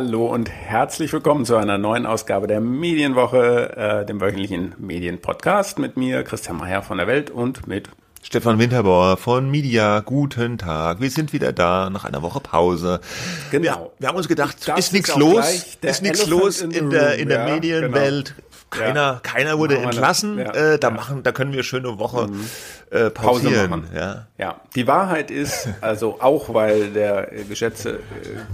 Hallo und herzlich willkommen zu einer neuen Ausgabe der Medienwoche, äh, dem wöchentlichen Medienpodcast mit mir, Christian Mayer von der Welt und mit Stefan Winterbauer von Media, guten Tag. Wir sind wieder da nach einer Woche Pause. Genau. Wir, wir haben uns gedacht, das ist nichts los, ist nichts los in, in der, in der ja, Medienwelt. Genau. Keiner, ja. keiner wurde entlassen. Ja. Äh, da machen, da können wir schöne Woche mhm. äh, pausieren. Pause ja. ja, die Wahrheit ist, also auch weil der geschätzte äh,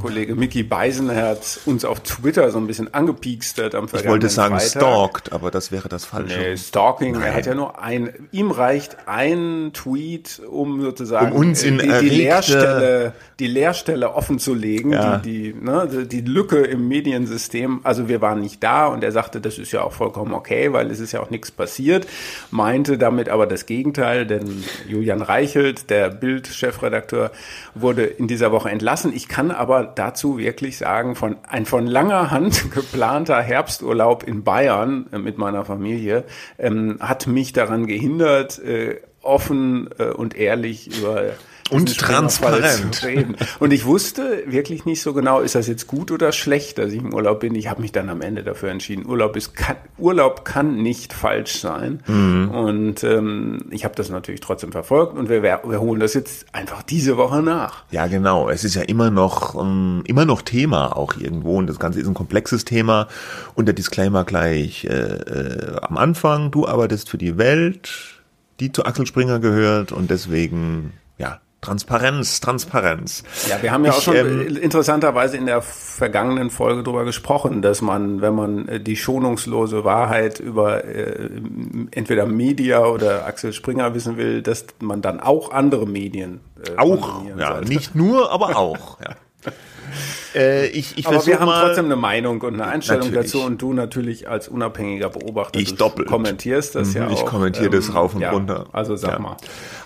Kollege Mickey Beisenherz uns auf Twitter so ein bisschen angepiekst hat am Ich wollte sagen Freitag. stalkt, aber das wäre das Falsche. Nee, Stalking, Nein. er hat ja nur ein, ihm reicht ein Tweet, um sozusagen um uns in die, die Leerstelle, die Leerstelle offen zu legen, ja. die, die, ne, die Lücke im Mediensystem. Also wir waren nicht da und er sagte, das ist ja auch vollkommen okay, weil es ist ja auch nichts passiert, meinte damit aber das Gegenteil, denn Julian Reichelt, der Bild-Chefredakteur, wurde in dieser Woche entlassen. Ich kann aber dazu wirklich sagen, von ein von langer Hand geplanter Herbsturlaub in Bayern äh, mit meiner Familie ähm, hat mich daran gehindert, äh, offen äh, und ehrlich über und transparent. Und ich wusste wirklich nicht so genau, ist das jetzt gut oder schlecht, dass ich im Urlaub bin. Ich habe mich dann am Ende dafür entschieden. Urlaub ist kann, Urlaub kann nicht falsch sein. Mhm. Und ähm, ich habe das natürlich trotzdem verfolgt und wir, wir holen das jetzt einfach diese Woche nach. Ja, genau. Es ist ja immer noch ähm, immer noch Thema auch irgendwo und das Ganze ist ein komplexes Thema. Und der Disclaimer gleich äh, äh, am Anfang: Du arbeitest für die Welt, die zu Axel Springer gehört und deswegen ja Transparenz, Transparenz. Ja, wir haben ja ich, auch schon ähm, interessanterweise in der vergangenen Folge darüber gesprochen, dass man, wenn man äh, die schonungslose Wahrheit über äh, entweder Media oder Axel Springer wissen will, dass man dann auch andere Medien äh, auch, ja, sollte. nicht nur, aber auch. Ja. Äh, ich, ich Aber wir haben trotzdem eine Meinung und eine Einstellung natürlich. dazu und du natürlich als unabhängiger Beobachter ich doppelt. kommentierst das mhm, ja auch. Ich kommentiere das ähm, rauf und ja, runter. Also sag ja. mal.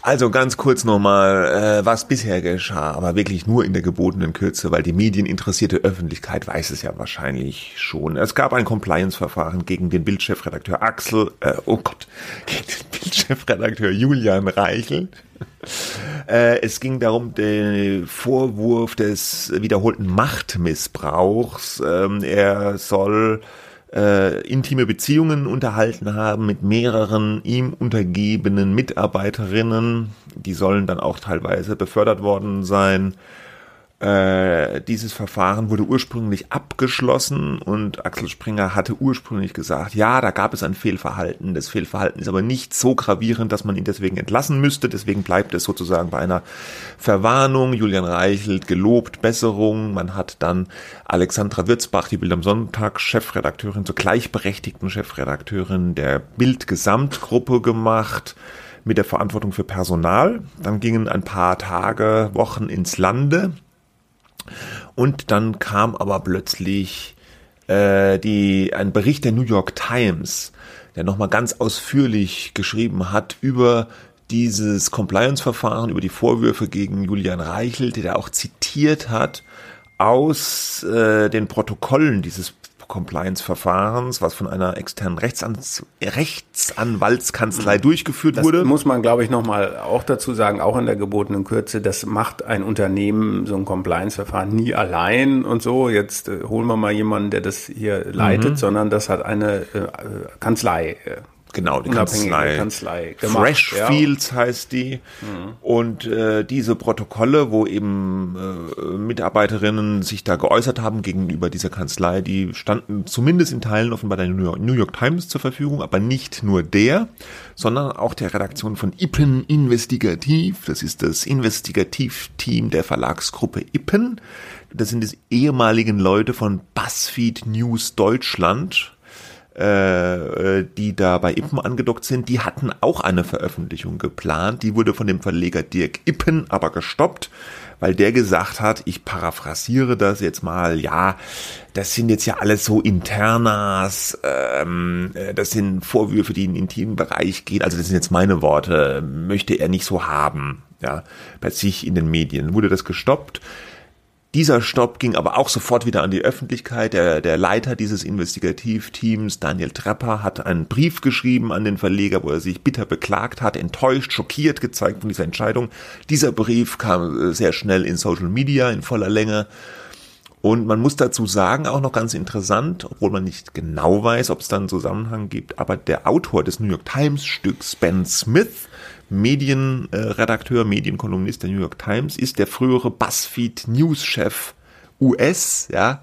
Also ganz kurz nochmal, äh, was bisher geschah, aber wirklich nur in der gebotenen Kürze, weil die medieninteressierte Öffentlichkeit weiß es ja wahrscheinlich schon. Es gab ein Compliance-Verfahren gegen den Bildchefredakteur Axel, äh, oh Gott, gegen den Bildchefredakteur Julian Reichel. Äh, es ging darum, den Vorwurf des wiederholten Machtmissbrauchs. Ähm, er soll äh, intime Beziehungen unterhalten haben mit mehreren ihm untergebenen Mitarbeiterinnen. Die sollen dann auch teilweise befördert worden sein. Äh, dieses Verfahren wurde ursprünglich abgeschlossen und Axel Springer hatte ursprünglich gesagt, ja, da gab es ein Fehlverhalten. Das Fehlverhalten ist aber nicht so gravierend, dass man ihn deswegen entlassen müsste. Deswegen bleibt es sozusagen bei einer Verwarnung. Julian Reichelt gelobt Besserung. Man hat dann Alexandra Würzbach, die Bild am Sonntag Chefredakteurin, zur gleichberechtigten Chefredakteurin der Bild Gesamtgruppe gemacht mit der Verantwortung für Personal. Dann gingen ein paar Tage, Wochen ins Lande. Und dann kam aber plötzlich äh, die, ein Bericht der New York Times, der nochmal ganz ausführlich geschrieben hat über dieses Compliance-Verfahren, über die Vorwürfe gegen Julian Reichel, der auch zitiert hat aus äh, den Protokollen dieses Compliance-Verfahrens, was von einer externen Rechtsan Rechtsanwaltskanzlei durchgeführt das wurde. muss man, glaube ich, nochmal auch dazu sagen, auch in der gebotenen Kürze, das macht ein Unternehmen, so ein Compliance-Verfahren nie allein und so, jetzt äh, holen wir mal jemanden, der das hier leitet, mhm. sondern das hat eine äh, Kanzlei äh, Genau, die Kanzlei. Kanzlei gemacht, Freshfields ja. heißt die. Mhm. Und äh, diese Protokolle, wo eben äh, Mitarbeiterinnen sich da geäußert haben gegenüber dieser Kanzlei, die standen zumindest in Teilen offenbar der New York, New York Times zur Verfügung, aber nicht nur der, sondern auch der Redaktion von Ippen Investigativ. Das ist das Investigativteam der Verlagsgruppe Ippen. Das sind die ehemaligen Leute von BuzzFeed News Deutschland äh, die da bei Ippen angedockt sind, die hatten auch eine Veröffentlichung geplant. Die wurde von dem Verleger Dirk Ippen aber gestoppt, weil der gesagt hat, ich paraphrasiere das jetzt mal, ja, das sind jetzt ja alles so Internas, ähm, äh, das sind Vorwürfe, die in den intimen Bereich gehen, also das sind jetzt meine Worte, möchte er nicht so haben, ja, bei sich in den Medien. Wurde das gestoppt? Dieser Stopp ging aber auch sofort wieder an die Öffentlichkeit. Der, der Leiter dieses Investigativteams, Daniel Trepper, hat einen Brief geschrieben an den Verleger, wo er sich bitter beklagt hat, enttäuscht, schockiert gezeigt von dieser Entscheidung. Dieser Brief kam äh, sehr schnell in Social Media in voller Länge. Und man muss dazu sagen, auch noch ganz interessant, obwohl man nicht genau weiß, ob es da einen Zusammenhang gibt, aber der Autor des New York Times Stücks, Ben Smith, Medienredakteur, Medienkolumnist der New York Times, ist der frühere BuzzFeed News-Chef US, ja,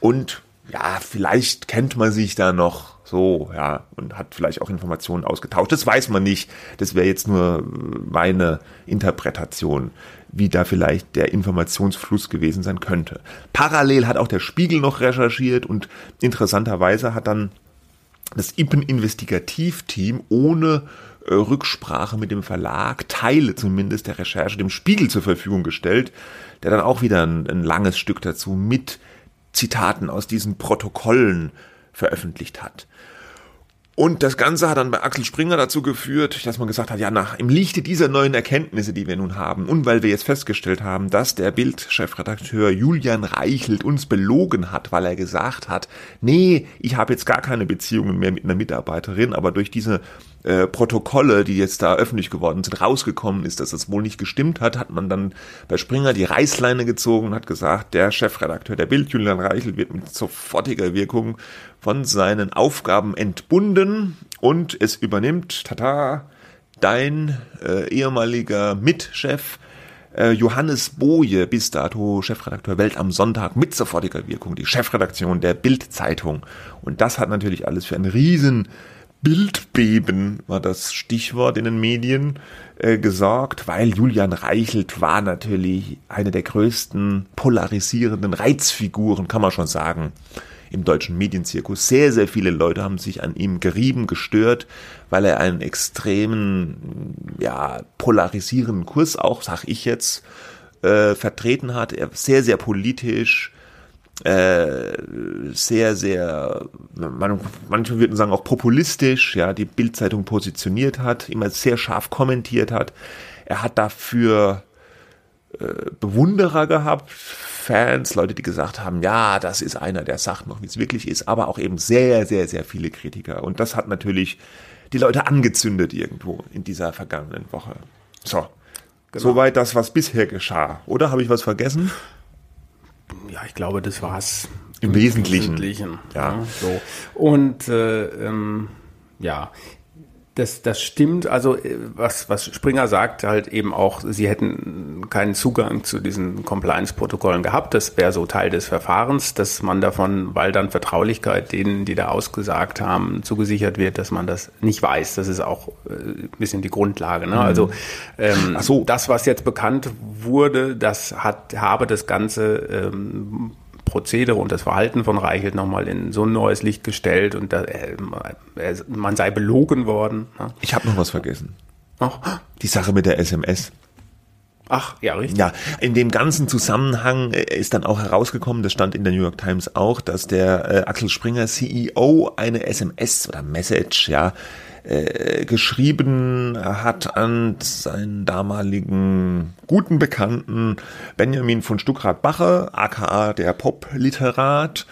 und ja, vielleicht kennt man sich da noch so, ja, und hat vielleicht auch Informationen ausgetauscht. Das weiß man nicht. Das wäre jetzt nur meine Interpretation, wie da vielleicht der Informationsfluss gewesen sein könnte. Parallel hat auch der Spiegel noch recherchiert und interessanterweise hat dann das IPEN-Investigativteam ohne äh, Rücksprache mit dem Verlag Teile zumindest der Recherche dem Spiegel zur Verfügung gestellt, der dann auch wieder ein, ein langes Stück dazu mit Zitaten aus diesen Protokollen veröffentlicht hat. Und das Ganze hat dann bei Axel Springer dazu geführt, dass man gesagt hat, ja, nach, im Lichte dieser neuen Erkenntnisse, die wir nun haben, und weil wir jetzt festgestellt haben, dass der Bild-Chefredakteur Julian Reichelt uns belogen hat, weil er gesagt hat, nee, ich habe jetzt gar keine Beziehungen mehr mit einer Mitarbeiterin, aber durch diese äh, Protokolle, die jetzt da öffentlich geworden sind, rausgekommen ist, dass das wohl nicht gestimmt hat, hat man dann bei Springer die Reißleine gezogen und hat gesagt, der Chefredakteur der Bild, Julian Reichel, wird mit sofortiger Wirkung von seinen Aufgaben entbunden und es übernimmt, tata, dein äh, ehemaliger Mitchef, äh, Johannes Boje, bis dato Chefredakteur Welt am Sonntag mit sofortiger Wirkung, die Chefredaktion der Bild-Zeitung. Und das hat natürlich alles für einen riesen Bildbeben war das Stichwort in den Medien äh, gesorgt, weil Julian Reichelt war natürlich eine der größten polarisierenden Reizfiguren, kann man schon sagen, im deutschen Medienzirkus. Sehr, sehr viele Leute haben sich an ihm gerieben, gestört, weil er einen extremen, ja, polarisierenden Kurs auch, sag ich jetzt, äh, vertreten hat. Er sehr, sehr politisch, äh, sehr, sehr, man, manche würden sagen auch populistisch, ja, die Bildzeitung positioniert hat, immer sehr scharf kommentiert hat. Er hat dafür äh, Bewunderer gehabt, Fans, Leute, die gesagt haben, ja, das ist einer, der sagt noch, wie es wirklich ist, aber auch eben sehr, sehr, sehr viele Kritiker. Und das hat natürlich die Leute angezündet irgendwo in dieser vergangenen Woche. So. Genau. Soweit das, was bisher geschah. Oder habe ich was vergessen? Ja, ich glaube, das war's. Im, Im Wesentlichen. Wesentlichen. Ja. ja. so. Und äh, ähm, ja, das, das stimmt. Also äh, was, was Springer sagt, halt eben auch, sie hätten keinen Zugang zu diesen Compliance-Protokollen gehabt. Das wäre so Teil des Verfahrens, dass man davon, weil dann Vertraulichkeit denen, die da ausgesagt haben, zugesichert wird, dass man das nicht weiß. Das ist auch äh, ein bisschen die Grundlage. Ne? Also ähm, so. das, was jetzt bekannt wurde, das hat, habe das Ganze ähm, Prozedere und das Verhalten von Reichelt nochmal in so ein neues Licht gestellt und da, äh, man sei belogen worden. Ne? Ich habe noch was vergessen. Ach. Die Sache mit der SMS. Ach, ja, richtig. Ja, in dem ganzen Zusammenhang äh, ist dann auch herausgekommen, das stand in der New York Times auch, dass der äh, Axel Springer CEO eine SMS oder Message, ja, äh, geschrieben hat an seinen damaligen guten Bekannten Benjamin von Stuckrad-Bache, aka der Pop-Literat,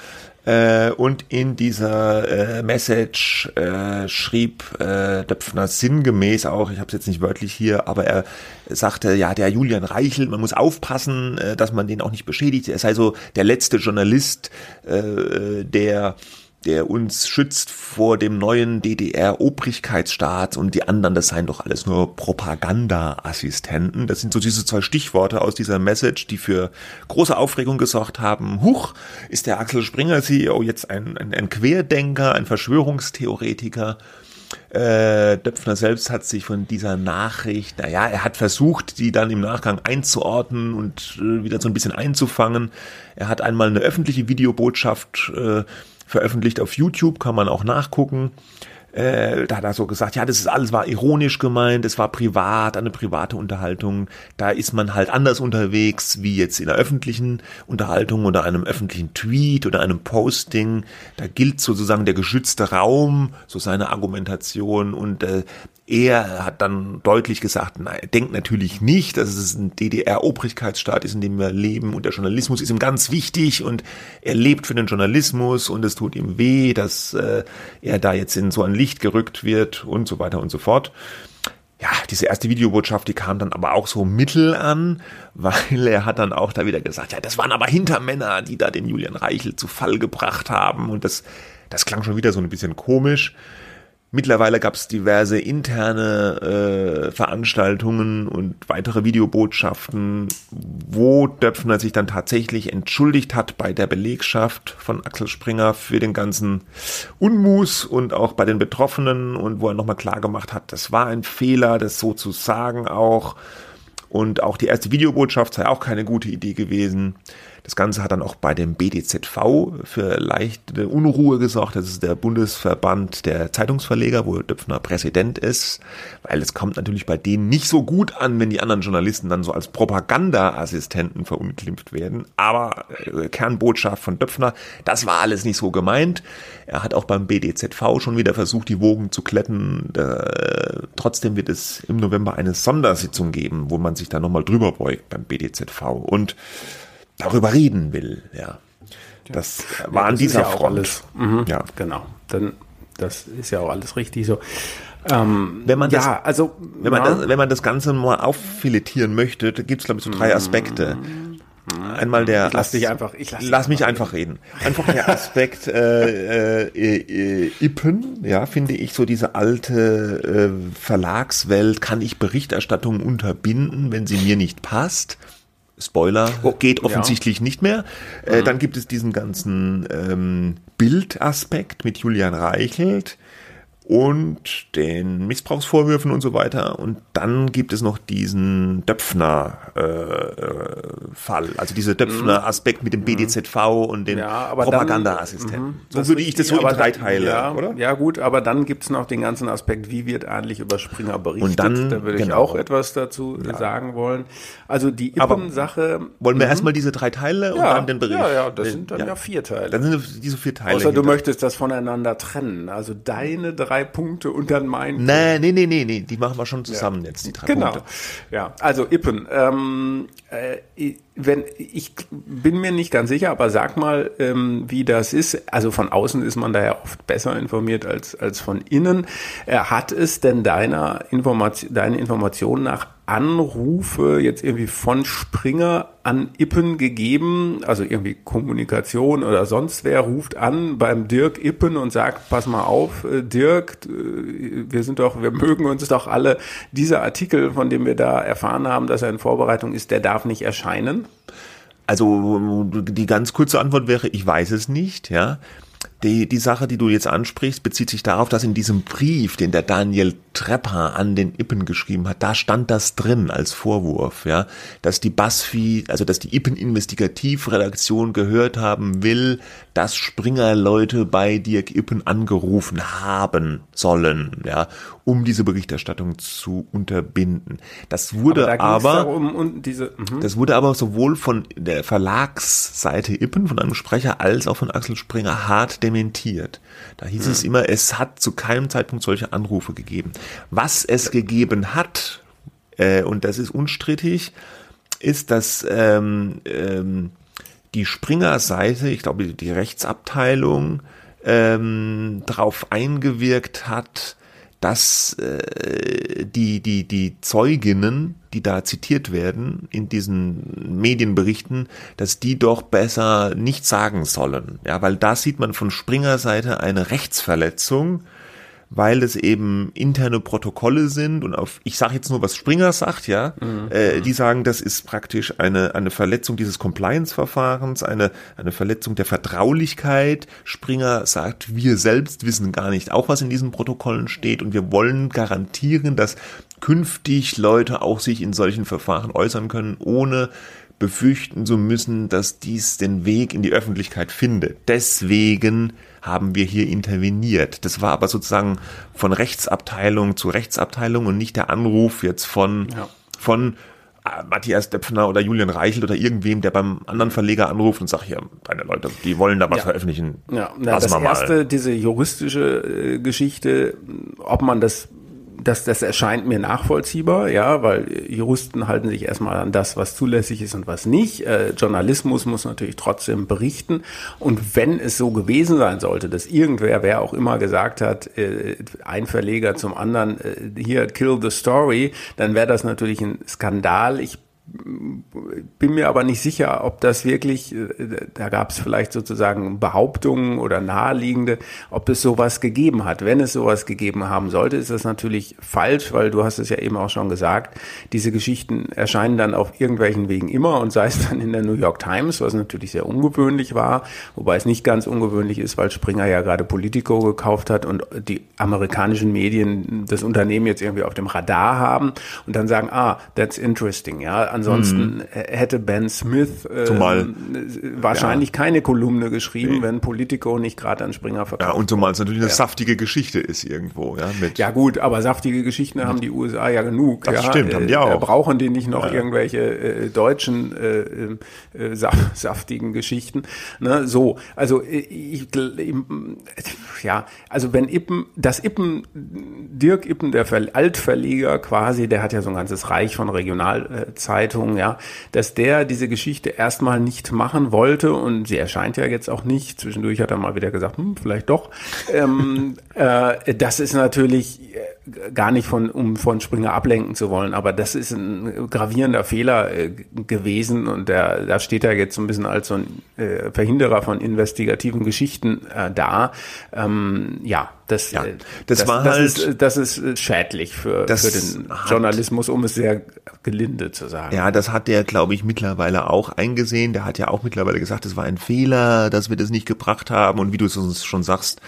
äh, und in dieser äh, Message äh, schrieb äh, Döpfner sinngemäß auch, ich habe es jetzt nicht wörtlich hier, aber er sagte, ja, der Julian Reichelt, man muss aufpassen, äh, dass man den auch nicht beschädigt. Er sei so der letzte Journalist, äh, der der uns schützt vor dem neuen DDR-Obrigkeitsstaat und die anderen, das seien doch alles nur Propaganda-Assistenten. Das sind so diese zwei Stichworte aus dieser Message, die für große Aufregung gesorgt haben. Huch, ist der Axel Springer CEO jetzt ein, ein, ein Querdenker, ein Verschwörungstheoretiker? Äh, Döpfner selbst hat sich von dieser Nachricht, naja, er hat versucht, die dann im Nachgang einzuordnen und äh, wieder so ein bisschen einzufangen. Er hat einmal eine öffentliche Videobotschaft äh, veröffentlicht auf YouTube, kann man auch nachgucken. Äh, da hat er so gesagt, ja, das ist alles war ironisch gemeint, es war privat, eine private Unterhaltung. Da ist man halt anders unterwegs wie jetzt in der öffentlichen Unterhaltung oder einem öffentlichen Tweet oder einem Posting. Da gilt sozusagen der geschützte Raum, so seine Argumentation und äh, er hat dann deutlich gesagt, nein, er denkt natürlich nicht, dass es ein DDR-Obrigkeitsstaat ist, in dem wir leben und der Journalismus ist ihm ganz wichtig und er lebt für den Journalismus und es tut ihm weh, dass äh, er da jetzt in so ein Licht gerückt wird und so weiter und so fort. ja, diese erste Videobotschaft, die kam dann aber auch so mittel an, weil er hat dann auch da wieder gesagt, ja, das waren aber Hintermänner, die da den Julian Reichel zu Fall gebracht haben und das, das klang schon wieder so ein bisschen komisch. Mittlerweile gab es diverse interne äh, Veranstaltungen und weitere Videobotschaften, wo Döpfner sich dann tatsächlich entschuldigt hat bei der Belegschaft von Axel Springer für den ganzen Unmus und auch bei den Betroffenen und wo er nochmal klar gemacht hat, das war ein Fehler, das so zu sagen auch. Und auch die erste Videobotschaft sei auch keine gute Idee gewesen. Das Ganze hat dann auch bei dem BDZV für leichte Unruhe gesorgt. Das ist der Bundesverband der Zeitungsverleger, wo Döpfner Präsident ist, weil es kommt natürlich bei denen nicht so gut an, wenn die anderen Journalisten dann so als Propagandaassistenten verunglimpft werden. Aber äh, Kernbotschaft von Döpfner, das war alles nicht so gemeint. Er hat auch beim BDZV schon wieder versucht, die Wogen zu kletten. Äh, trotzdem wird es im November eine Sondersitzung geben, wo man sich da nochmal drüber beugt beim BDZV. Und darüber reden will. Ja, das ja, war an dieser ja Front. Mhm, ja, genau. Dann das ist ja auch alles richtig so. Ähm, wenn man das, ja, also wenn man, das, wenn man das Ganze mal auffiletieren möchte, gibt es glaube ich so drei Aspekte. Einmal der ich lass dich einfach, ich lass, lass mich einfach reden. Einfach der Aspekt äh, äh, äh, Ippen, ja, finde ich so diese alte äh, Verlagswelt. Kann ich Berichterstattung unterbinden, wenn sie mir nicht passt? Spoiler, oh, geht offensichtlich ja. nicht mehr. Äh, mhm. Dann gibt es diesen ganzen ähm, Bildaspekt mit Julian Reichelt und den Missbrauchsvorwürfen und so weiter. Und dann gibt es noch diesen Döpfner-Fall, äh, also dieser Döpfner-Aspekt mit dem BDZV und den ja, Propaganda-Assistenten. Mhm. So würde ich das so in drei Teile, ja, oder? Ja gut, aber dann gibt es noch den ganzen Aspekt, wie wird eigentlich über Springer berichtet. Und dann, da würde genau. ich auch etwas dazu ja. sagen wollen. Also die Ippen-Sache. Wollen wir mhm. erstmal diese drei Teile und dann den Bericht? Ja, ja, das sind dann ja, vier Teile. Dann sind diese vier Teile. Außer du möchtest das voneinander trennen. Also deine drei drei Punkte und dann mein. Nee, nee, nee, nee, nee, die machen wir schon zusammen ja. jetzt, die drei genau. Punkte. Ja, also Ippen. Ähm, äh, wenn ich bin mir nicht ganz sicher, aber sag mal, ähm, wie das ist. Also von außen ist man da ja oft besser informiert als als von innen. Äh, hat es denn deiner Information, deine Information nach Anrufe jetzt irgendwie von Springer an Ippen gegeben, also irgendwie Kommunikation oder sonst wer ruft an beim Dirk Ippen und sagt, pass mal auf, äh, Dirk, äh, wir sind doch, wir mögen uns doch alle. Dieser Artikel, von dem wir da erfahren haben, dass er in Vorbereitung ist, der darf nicht erscheinen. Also die ganz kurze Antwort wäre, ich weiß es nicht, ja. Die, die Sache, die du jetzt ansprichst, bezieht sich darauf, dass in diesem Brief, den der Daniel Trepper an den Ippen geschrieben hat, da stand das drin als Vorwurf, ja, dass die BuzzFeed, also dass die Ippen Investigativredaktion gehört haben will, dass Springer Leute bei Dirk Ippen angerufen haben sollen, ja, um diese Berichterstattung zu unterbinden. Das wurde aber, aber um, diese, mhm. das wurde aber sowohl von der Verlagsseite Ippen, von einem Sprecher, als auch von Axel Springer hart dementiert. Da hieß mhm. es immer, es hat zu keinem Zeitpunkt solche Anrufe gegeben. Was es gegeben hat, äh, und das ist unstrittig, ist, dass ähm, ähm, die Springer-Seite, ich glaube die Rechtsabteilung, ähm, darauf eingewirkt hat, dass äh, die, die, die Zeuginnen, die da zitiert werden in diesen Medienberichten, dass die doch besser nicht sagen sollen. Ja, weil da sieht man von Springer Seite eine Rechtsverletzung, weil es eben interne Protokolle sind und auf, ich sage jetzt nur, was Springer sagt, ja, mhm. äh, die sagen, das ist praktisch eine, eine Verletzung dieses Compliance-Verfahrens, eine, eine Verletzung der Vertraulichkeit. Springer sagt, wir selbst wissen gar nicht auch, was in diesen Protokollen steht und wir wollen garantieren, dass künftig Leute auch sich in solchen Verfahren äußern können, ohne befürchten zu müssen, dass dies den Weg in die Öffentlichkeit findet. Deswegen haben wir hier interveniert. Das war aber sozusagen von Rechtsabteilung zu Rechtsabteilung und nicht der Anruf jetzt von, ja. von äh, Matthias Döpfner oder Julian Reichelt oder irgendwem, der beim anderen Verleger anruft und sagt, hier, deine Leute, die wollen da was ja. veröffentlichen. Ja, Na, das erste, diese juristische äh, Geschichte, ob man das das, das erscheint mir nachvollziehbar, ja, weil Juristen halten sich erstmal an das, was zulässig ist und was nicht. Äh, Journalismus muss natürlich trotzdem berichten. Und wenn es so gewesen sein sollte, dass irgendwer, wer auch immer gesagt hat, äh, ein Verleger zum anderen, äh, hier kill the story, dann wäre das natürlich ein Skandal. Ich bin mir aber nicht sicher, ob das wirklich, äh, da gab es vielleicht sozusagen Behauptungen oder naheliegende, ob es sowas gegeben hat. Wenn es sowas gegeben haben sollte, ist das natürlich falsch, weil du hast es ja eben auch schon gesagt, diese Geschichten erscheinen dann auf irgendwelchen Wegen immer und sei es dann in der New York Times, was natürlich sehr ungewöhnlich war, wobei es nicht ganz ungewöhnlich ist, weil Springer ja gerade Politico gekauft hat und die amerikanischen Medien das Unternehmen jetzt irgendwie auf dem Radar haben und dann sagen, ah, that's interesting, ja, Ansonsten mhm. hätte Ben Smith äh, wahrscheinlich ja. keine Kolumne geschrieben, nee. wenn Politico nicht gerade an Springer verkauft. Ja, und zumal es natürlich eine ja. saftige Geschichte ist irgendwo. Ja, mit ja gut, aber saftige Geschichten haben die USA ja genug. Das ja. stimmt, haben die auch. Da brauchen die nicht noch irgendwelche äh, deutschen äh, äh, saftigen Geschichten. Ne? So, also äh, ich, ja, also wenn Ippen, das Ippen, Dirk Ippen, der Altverleger quasi, der hat ja so ein ganzes Reich von Regionalzeiten Zeitung, ja, dass der diese Geschichte erstmal nicht machen wollte und sie erscheint ja jetzt auch nicht. Zwischendurch hat er mal wieder gesagt, hm, vielleicht doch. Ähm, äh, das ist natürlich äh, gar nicht von, um von Springer ablenken zu wollen, aber das ist ein gravierender Fehler äh, gewesen und der, da steht er jetzt so ein bisschen als so ein äh, Verhinderer von investigativen Geschichten äh, da. Ähm, ja, das, ja, äh, das, das war das halt, ist, das ist schädlich für, für den Journalismus, um es sehr gelinde zu sagen. Ja, das hat der, glaube ich, mittlerweile auch eingesehen. Der hat ja auch mittlerweile gesagt, es war ein Fehler, dass wir das nicht gebracht haben. Und wie du es uns schon sagst,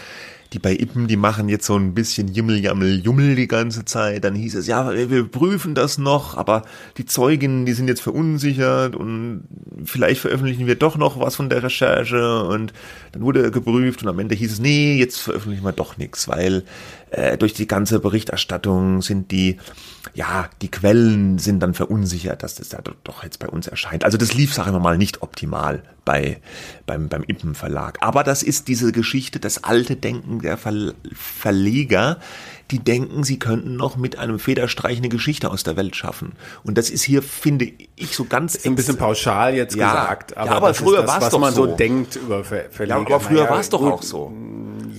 die bei Ippen, die machen jetzt so ein bisschen Jimmel, Jammel, Jummel die ganze Zeit. Dann hieß es, ja, wir prüfen das noch, aber die Zeuginnen, die sind jetzt verunsichert und vielleicht veröffentlichen wir doch noch was von der Recherche und dann wurde geprüft und am Ende hieß es, nee, jetzt veröffentlichen wir doch nichts, weil äh, durch die ganze Berichterstattung sind die, ja, die Quellen sind dann verunsichert, dass das da doch jetzt bei uns erscheint. Also das lief, sagen wir mal, nicht optimal bei, beim, beim Ippen Verlag. Aber das ist diese Geschichte, das alte Denken der Ver Verleger, die denken, sie könnten noch mit einem Federstreich eine Geschichte aus der Welt schaffen. Und das ist hier, finde ich, so ganz... Ist ein bisschen pauschal jetzt ja, gesagt. Aber, ja, aber früher war es doch man so. denkt über Verleger. Ja, aber früher war es doch auch so.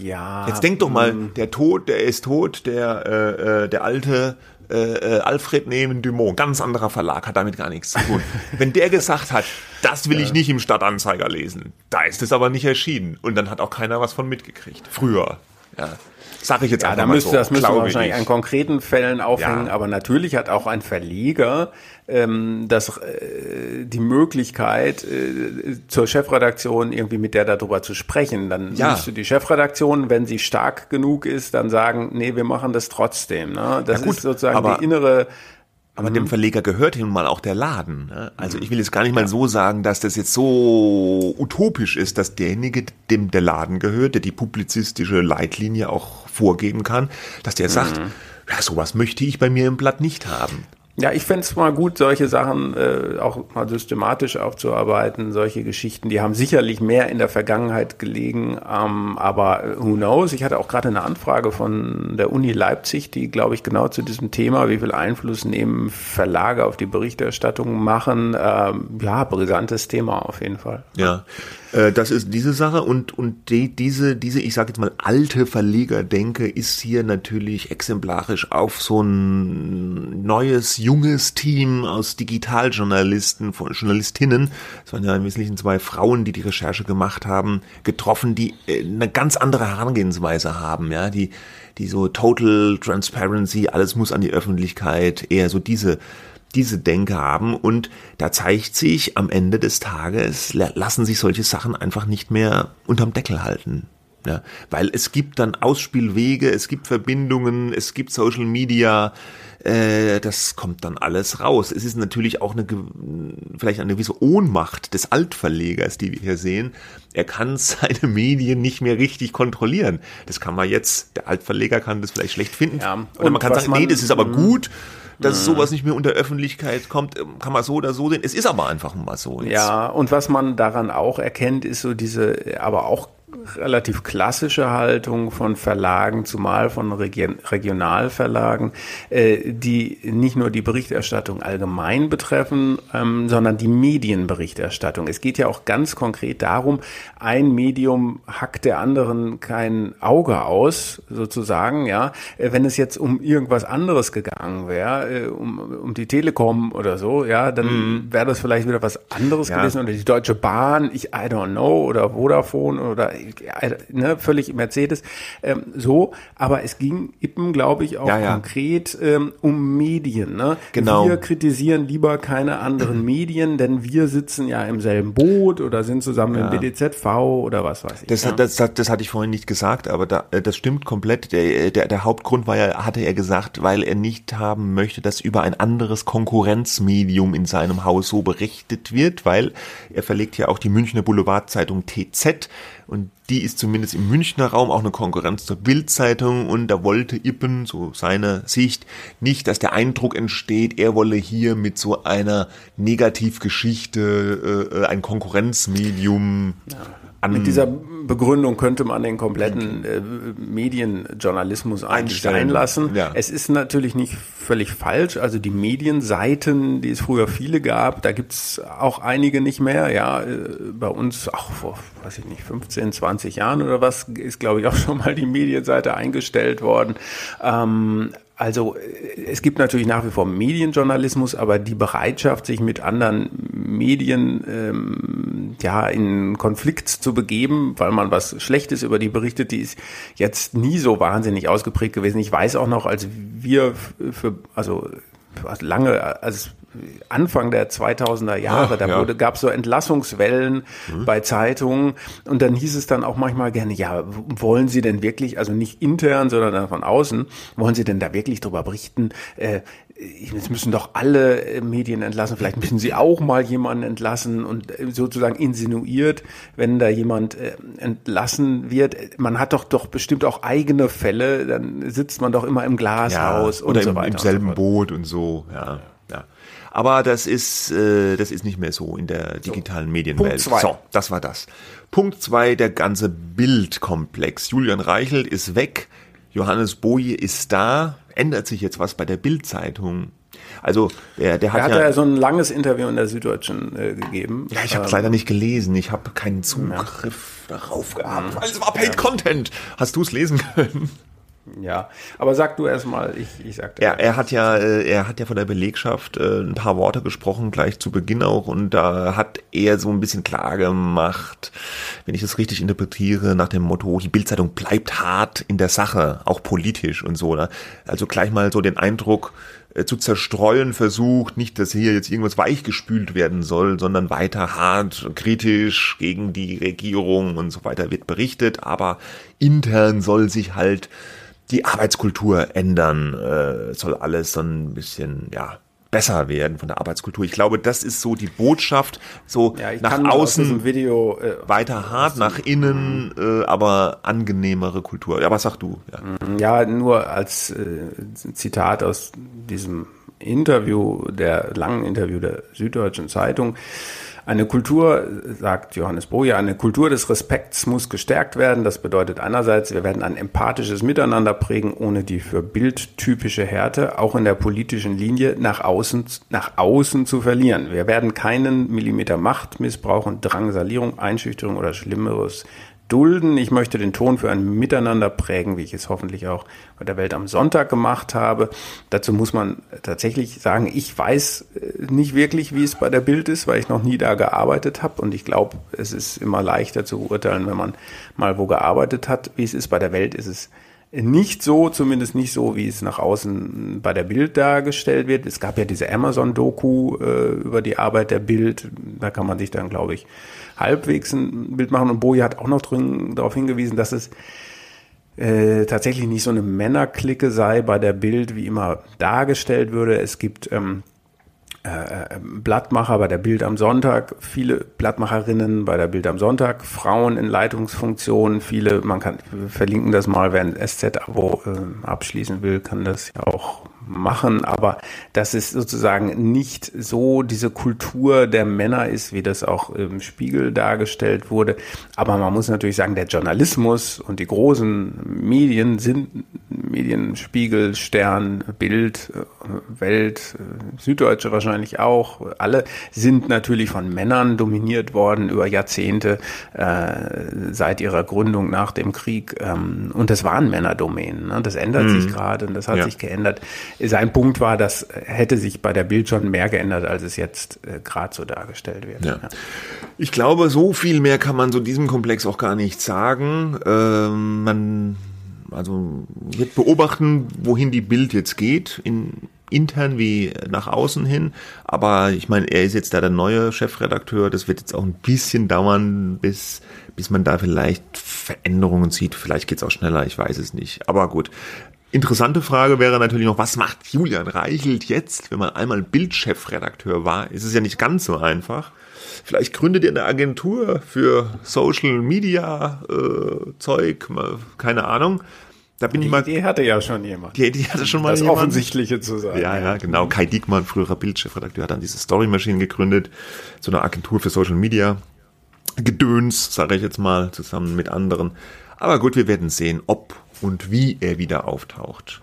Ja. Jetzt denk doch mal, mm. der Tod, der ist tot, der, äh, äh, der alte äh, äh, Alfred Nehmen Dumont, ganz anderer Verlag, hat damit gar nichts zu tun. Wenn der gesagt hat, das will ja. ich nicht im Stadtanzeiger lesen, da ist es aber nicht erschienen. Und dann hat auch keiner was von mitgekriegt. Früher. Ja. Sag ich jetzt ja, einfach da müsste, so. Das müsste man wahrscheinlich an konkreten Fällen aufhängen, ja. aber natürlich hat auch ein Verleger ähm, das, äh, die Möglichkeit, äh, zur Chefredaktion irgendwie mit der darüber zu sprechen. Dann ja. müsste die Chefredaktion, wenn sie stark genug ist, dann sagen, nee, wir machen das trotzdem. Ne? Das ja, gut, ist sozusagen die innere aber mhm. dem Verleger gehört nun mal auch der Laden. Ne? Also ich will jetzt gar nicht mal so sagen, dass das jetzt so utopisch ist, dass derjenige, dem der Laden gehört, der die publizistische Leitlinie auch vorgeben kann, dass der mhm. sagt, ja, sowas möchte ich bei mir im Blatt nicht haben. Ja, ich fände es mal gut, solche Sachen äh, auch mal systematisch aufzuarbeiten. Solche Geschichten, die haben sicherlich mehr in der Vergangenheit gelegen, ähm, aber who knows? Ich hatte auch gerade eine Anfrage von der Uni Leipzig, die, glaube ich, genau zu diesem Thema, wie viel Einfluss nehmen Verlage auf die Berichterstattung machen. Ähm, ja, brisantes Thema auf jeden Fall. Ja, äh, das ist diese Sache und, und die, diese, diese, ich sage jetzt mal, alte Verlegerdenke ist hier natürlich exemplarisch auf so ein neues, junges Team aus Digitaljournalisten, von Journalistinnen, es waren ja im Wesentlichen zwei Frauen, die die Recherche gemacht haben, getroffen, die äh, eine ganz andere Herangehensweise haben, ja, die, die so Total Transparency, alles muss an die Öffentlichkeit, eher so diese diese Denke haben und da zeigt sich am Ende des Tages lassen sich solche Sachen einfach nicht mehr unterm Deckel halten. Ja, weil es gibt dann Ausspielwege, es gibt Verbindungen, es gibt Social Media, äh, das kommt dann alles raus. Es ist natürlich auch eine vielleicht eine gewisse Ohnmacht des Altverlegers, die wir hier sehen. Er kann seine Medien nicht mehr richtig kontrollieren. Das kann man jetzt, der Altverleger kann das vielleicht schlecht finden. Ja, Oder man kann sagen, man, nee, das ist aber gut dass mhm. sowas nicht mehr unter Öffentlichkeit kommt, ähm, kann man so oder so sehen. Es ist aber einfach mal so. Jetzt. Ja, und was man daran auch erkennt, ist so diese, aber auch relativ klassische Haltung von Verlagen, zumal von Region Regionalverlagen, äh, die nicht nur die Berichterstattung allgemein betreffen, ähm, sondern die Medienberichterstattung. Es geht ja auch ganz konkret darum, ein Medium hackt der anderen kein Auge aus, sozusagen, ja. Äh, wenn es jetzt um irgendwas anderes gegangen wäre, äh, um, um die Telekom oder so, ja, dann mhm. wäre das vielleicht wieder was anderes ja. gewesen oder die Deutsche Bahn, ich I don't know oder Vodafone oder ne, völlig Mercedes, ähm, so, aber es ging eben, glaube ich, auch ja, ja. konkret ähm, um Medien. Ne? Genau. Wir kritisieren lieber keine anderen Medien, denn wir sitzen ja im selben Boot oder sind zusammen ja. im BDZV oder was weiß ich. Das, ja. das, das, das hatte ich vorhin nicht gesagt, aber da, äh, das stimmt komplett. Der, der, der Hauptgrund war ja, hatte er gesagt, weil er nicht haben möchte, dass über ein anderes Konkurrenzmedium in seinem Haus so berichtet wird, weil er verlegt ja auch die Münchner Boulevardzeitung TZ und die ist zumindest im Münchner Raum auch eine Konkurrenz zur Bildzeitung und da wollte Ippen, so seine Sicht, nicht, dass der Eindruck entsteht, er wolle hier mit so einer Negativgeschichte äh, ein Konkurrenzmedium ja. Mit dieser Begründung könnte man den kompletten äh, Medienjournalismus eigentlich sein lassen. Ja. Es ist natürlich nicht völlig falsch. Also die Medienseiten, die es früher viele gab, da gibt's auch einige nicht mehr. Ja, äh, bei uns auch vor, weiß ich nicht, 15, 20 Jahren oder was, ist glaube ich auch schon mal die Medienseite eingestellt worden. Ähm, also es gibt natürlich nach wie vor Medienjournalismus, aber die Bereitschaft, sich mit anderen Medien ähm, ja in Konflikt zu begeben, weil man was Schlechtes über die berichtet, die ist jetzt nie so wahnsinnig ausgeprägt gewesen. Ich weiß auch noch, als wir für also lange, als Anfang der 2000er Jahre, Ach, da ja. gab es so Entlassungswellen mhm. bei Zeitungen und dann hieß es dann auch manchmal gerne, ja, wollen Sie denn wirklich, also nicht intern, sondern dann von außen, wollen Sie denn da wirklich drüber berichten? Äh, es müssen doch alle äh, Medien entlassen, vielleicht müssen sie auch mal jemanden entlassen und äh, sozusagen insinuiert, wenn da jemand äh, entlassen wird, man hat doch doch bestimmt auch eigene Fälle, dann sitzt man doch immer im Glashaus ja, oder und so weiter. Im, im selben so Boot und so, ja. Ja. Aber das ist, äh, das ist nicht mehr so in der digitalen so, Medienwelt. So, das war das. Punkt zwei, der ganze Bildkomplex. Julian Reichelt ist weg, Johannes Boje ist da. Ändert sich jetzt was bei der Bildzeitung? Also der, der hat, er hat ja, ja so ein langes Interview in der Süddeutschen äh, gegeben. Ja, ich habe es ähm, leider nicht gelesen. Ich habe keinen Zugriff ja. darauf gehabt, weil es war Paid Content. Hast du es lesen können? Ja, aber sag du erstmal, ich, ich sag dir. Er, er hat ja, äh, er hat ja von der Belegschaft äh, ein paar Worte gesprochen, gleich zu Beginn auch, und da hat er so ein bisschen klar gemacht, wenn ich das richtig interpretiere, nach dem Motto, die Bildzeitung bleibt hart in der Sache, auch politisch und so. Ne? Also gleich mal so den Eindruck, äh, zu zerstreuen versucht, nicht, dass hier jetzt irgendwas weichgespült werden soll, sondern weiter hart, kritisch gegen die Regierung und so weiter wird berichtet, aber intern soll sich halt die Arbeitskultur ändern, äh, soll alles so ein bisschen, ja, besser werden von der Arbeitskultur. Ich glaube, das ist so die Botschaft, so ja, nach außen Video, äh, weiter hart, nach innen, äh, aber angenehmere Kultur. Ja, was sagst du? Ja, mhm. ja nur als äh, Zitat aus diesem Interview, der langen Interview der Süddeutschen Zeitung. Eine Kultur, sagt Johannes Boje, eine Kultur des Respekts muss gestärkt werden. Das bedeutet einerseits, wir werden ein empathisches Miteinander prägen, ohne die für Bild typische Härte, auch in der politischen Linie, nach außen, nach außen zu verlieren. Wir werden keinen Millimeter Macht missbrauchen, Drangsalierung, Einschüchterung oder Schlimmeres dulden. Ich möchte den Ton für ein Miteinander prägen, wie ich es hoffentlich auch bei der Welt am Sonntag gemacht habe. Dazu muss man tatsächlich sagen, ich weiß äh, nicht wirklich, wie es bei der Bild ist, weil ich noch nie da gearbeitet habe. Und ich glaube, es ist immer leichter zu beurteilen, wenn man mal wo gearbeitet hat. Wie es ist bei der Welt, ist es nicht so, zumindest nicht so, wie es nach außen bei der Bild dargestellt wird. Es gab ja diese Amazon-Doku äh, über die Arbeit der Bild. Da kann man sich dann, glaube ich, halbwegs ein Bild machen. Und Boje hat auch noch darauf hingewiesen, dass es äh, tatsächlich nicht so eine Männerklicke sei bei der Bild, wie immer dargestellt würde. Es gibt ähm, äh, Blattmacher bei der Bild am Sonntag, viele Blattmacherinnen bei der Bild am Sonntag, Frauen in Leitungsfunktionen, viele, man kann verlinken das mal, wer ein SZ-Abo äh, abschließen will, kann das ja auch machen, aber dass es sozusagen nicht so diese Kultur der Männer ist, wie das auch im Spiegel dargestellt wurde. Aber man muss natürlich sagen, der Journalismus und die großen Medien sind Medien, Spiegel, Stern, Bild, Welt, Süddeutsche wahrscheinlich auch, alle sind natürlich von Männern dominiert worden über Jahrzehnte äh, seit ihrer Gründung nach dem Krieg. Ähm, und das waren Männerdomänen. Ne? Das ändert mhm. sich gerade und das hat ja. sich geändert. Sein Punkt war, das hätte sich bei der Bild schon mehr geändert, als es jetzt äh, gerade so dargestellt wird. Ja. Ja. Ich glaube, so viel mehr kann man so diesem Komplex auch gar nicht sagen. Ähm, man also wird beobachten, wohin die Bild jetzt geht, in, intern wie nach außen hin. Aber ich meine, er ist jetzt da der neue Chefredakteur. Das wird jetzt auch ein bisschen dauern, bis, bis man da vielleicht Veränderungen sieht. Vielleicht geht's auch schneller, ich weiß es nicht. Aber gut. Interessante Frage wäre natürlich noch, was macht Julian Reichelt jetzt, wenn man einmal Bildchefredakteur war? Ist es ja nicht ganz so einfach. Vielleicht gründet ihr eine Agentur für Social Media äh, Zeug, keine Ahnung. Da bin die ich mal. Die hatte ja schon jemand. Die Idee hatte schon mal das jemand. Offensichtliche zu sagen. Ja, ja, genau. Kai Diekmann, früherer Bildchefredakteur, hat dann diese Story Machine gegründet, so eine Agentur für Social Media. Gedöns, sage ich jetzt mal, zusammen mit anderen. Aber gut, wir werden sehen, ob und wie er wieder auftaucht.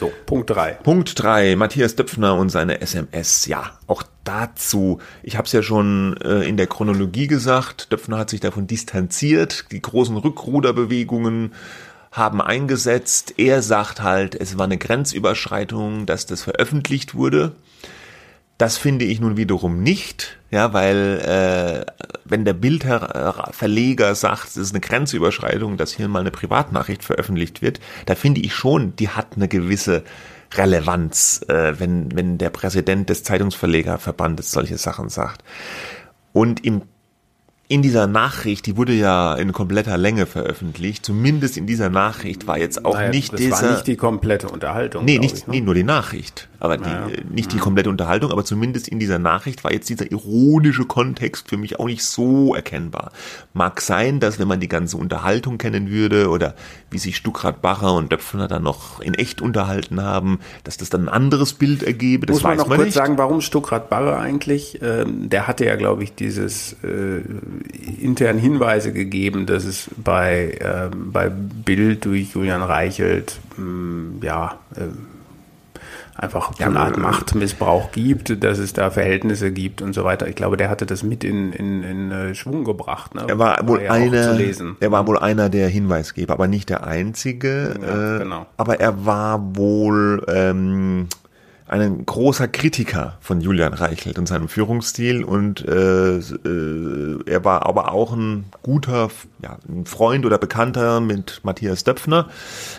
So, Punkt drei. Punkt drei. Matthias Döpfner und seine SMS. Ja, auch dazu. Ich habe es ja schon äh, in der Chronologie gesagt. Döpfner hat sich davon distanziert. Die großen Rückruderbewegungen haben eingesetzt. Er sagt halt, es war eine Grenzüberschreitung, dass das veröffentlicht wurde. Das finde ich nun wiederum nicht, ja, weil äh, wenn der Bildverleger sagt, es ist eine Grenzüberschreitung, dass hier mal eine Privatnachricht veröffentlicht wird, da finde ich schon, die hat eine gewisse Relevanz, äh, wenn, wenn der Präsident des Zeitungsverlegerverbandes solche Sachen sagt. Und im in dieser Nachricht, die wurde ja in kompletter Länge veröffentlicht, zumindest in dieser Nachricht war jetzt auch naja, nicht das dieser... Das war nicht die komplette Unterhaltung. Nee, nicht, ich, ne? nee nur die Nachricht. Aber die, nicht die komplette Unterhaltung, aber zumindest in dieser Nachricht war jetzt dieser ironische Kontext für mich auch nicht so erkennbar. Mag sein, dass wenn man die ganze Unterhaltung kennen würde oder wie sich Stuckrad Bacher und Döpfner dann noch in echt unterhalten haben, dass das dann ein anderes Bild ergebe. Das Muss man noch man kurz nicht. sagen, warum Stuckrad Bacher eigentlich? Ähm, der hatte ja, glaube ich, dieses äh, intern Hinweise gegeben, dass es bei, äh, bei Bild durch Julian Reichelt mh, mm, ja äh, einfach ja, eine Art Machtmissbrauch gibt, dass es da Verhältnisse gibt und so weiter. Ich glaube, der hatte das mit in, in, in äh, Schwung gebracht. Ne? Er war, war wohl ja einer, er war wohl einer der Hinweisgeber, aber nicht der einzige. Ja, äh, genau. Aber er war wohl ähm, ein großer Kritiker von Julian Reichelt und seinem Führungsstil und äh, äh, er war aber auch ein guter ja, ein Freund oder Bekannter mit Matthias Döpfner.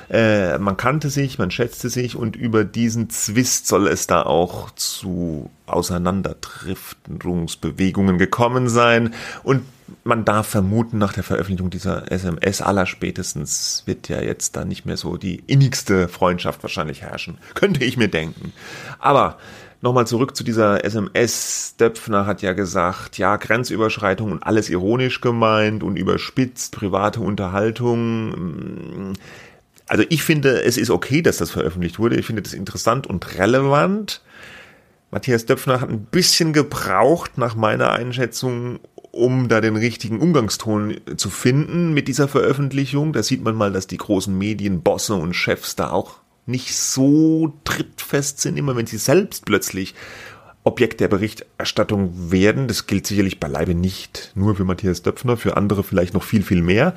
Äh, man kannte sich, man schätzte sich und über diesen Zwist soll es da auch zu Auseinanderdriftungsbewegungen gekommen sein und man darf vermuten, nach der Veröffentlichung dieser SMS aller spätestens wird ja jetzt da nicht mehr so die innigste Freundschaft wahrscheinlich herrschen. Könnte ich mir denken. Aber nochmal zurück zu dieser SMS. Döpfner hat ja gesagt, ja, Grenzüberschreitung und alles ironisch gemeint und überspitzt, private Unterhaltung. Also ich finde, es ist okay, dass das veröffentlicht wurde. Ich finde das interessant und relevant. Matthias Döpfner hat ein bisschen gebraucht, nach meiner Einschätzung, um da den richtigen Umgangston zu finden mit dieser Veröffentlichung. Da sieht man mal, dass die großen Medienbosse und Chefs da auch nicht so trittfest sind, immer wenn sie selbst plötzlich Objekt der Berichterstattung werden. Das gilt sicherlich beileibe nicht nur für Matthias Döpfner, für andere vielleicht noch viel, viel mehr.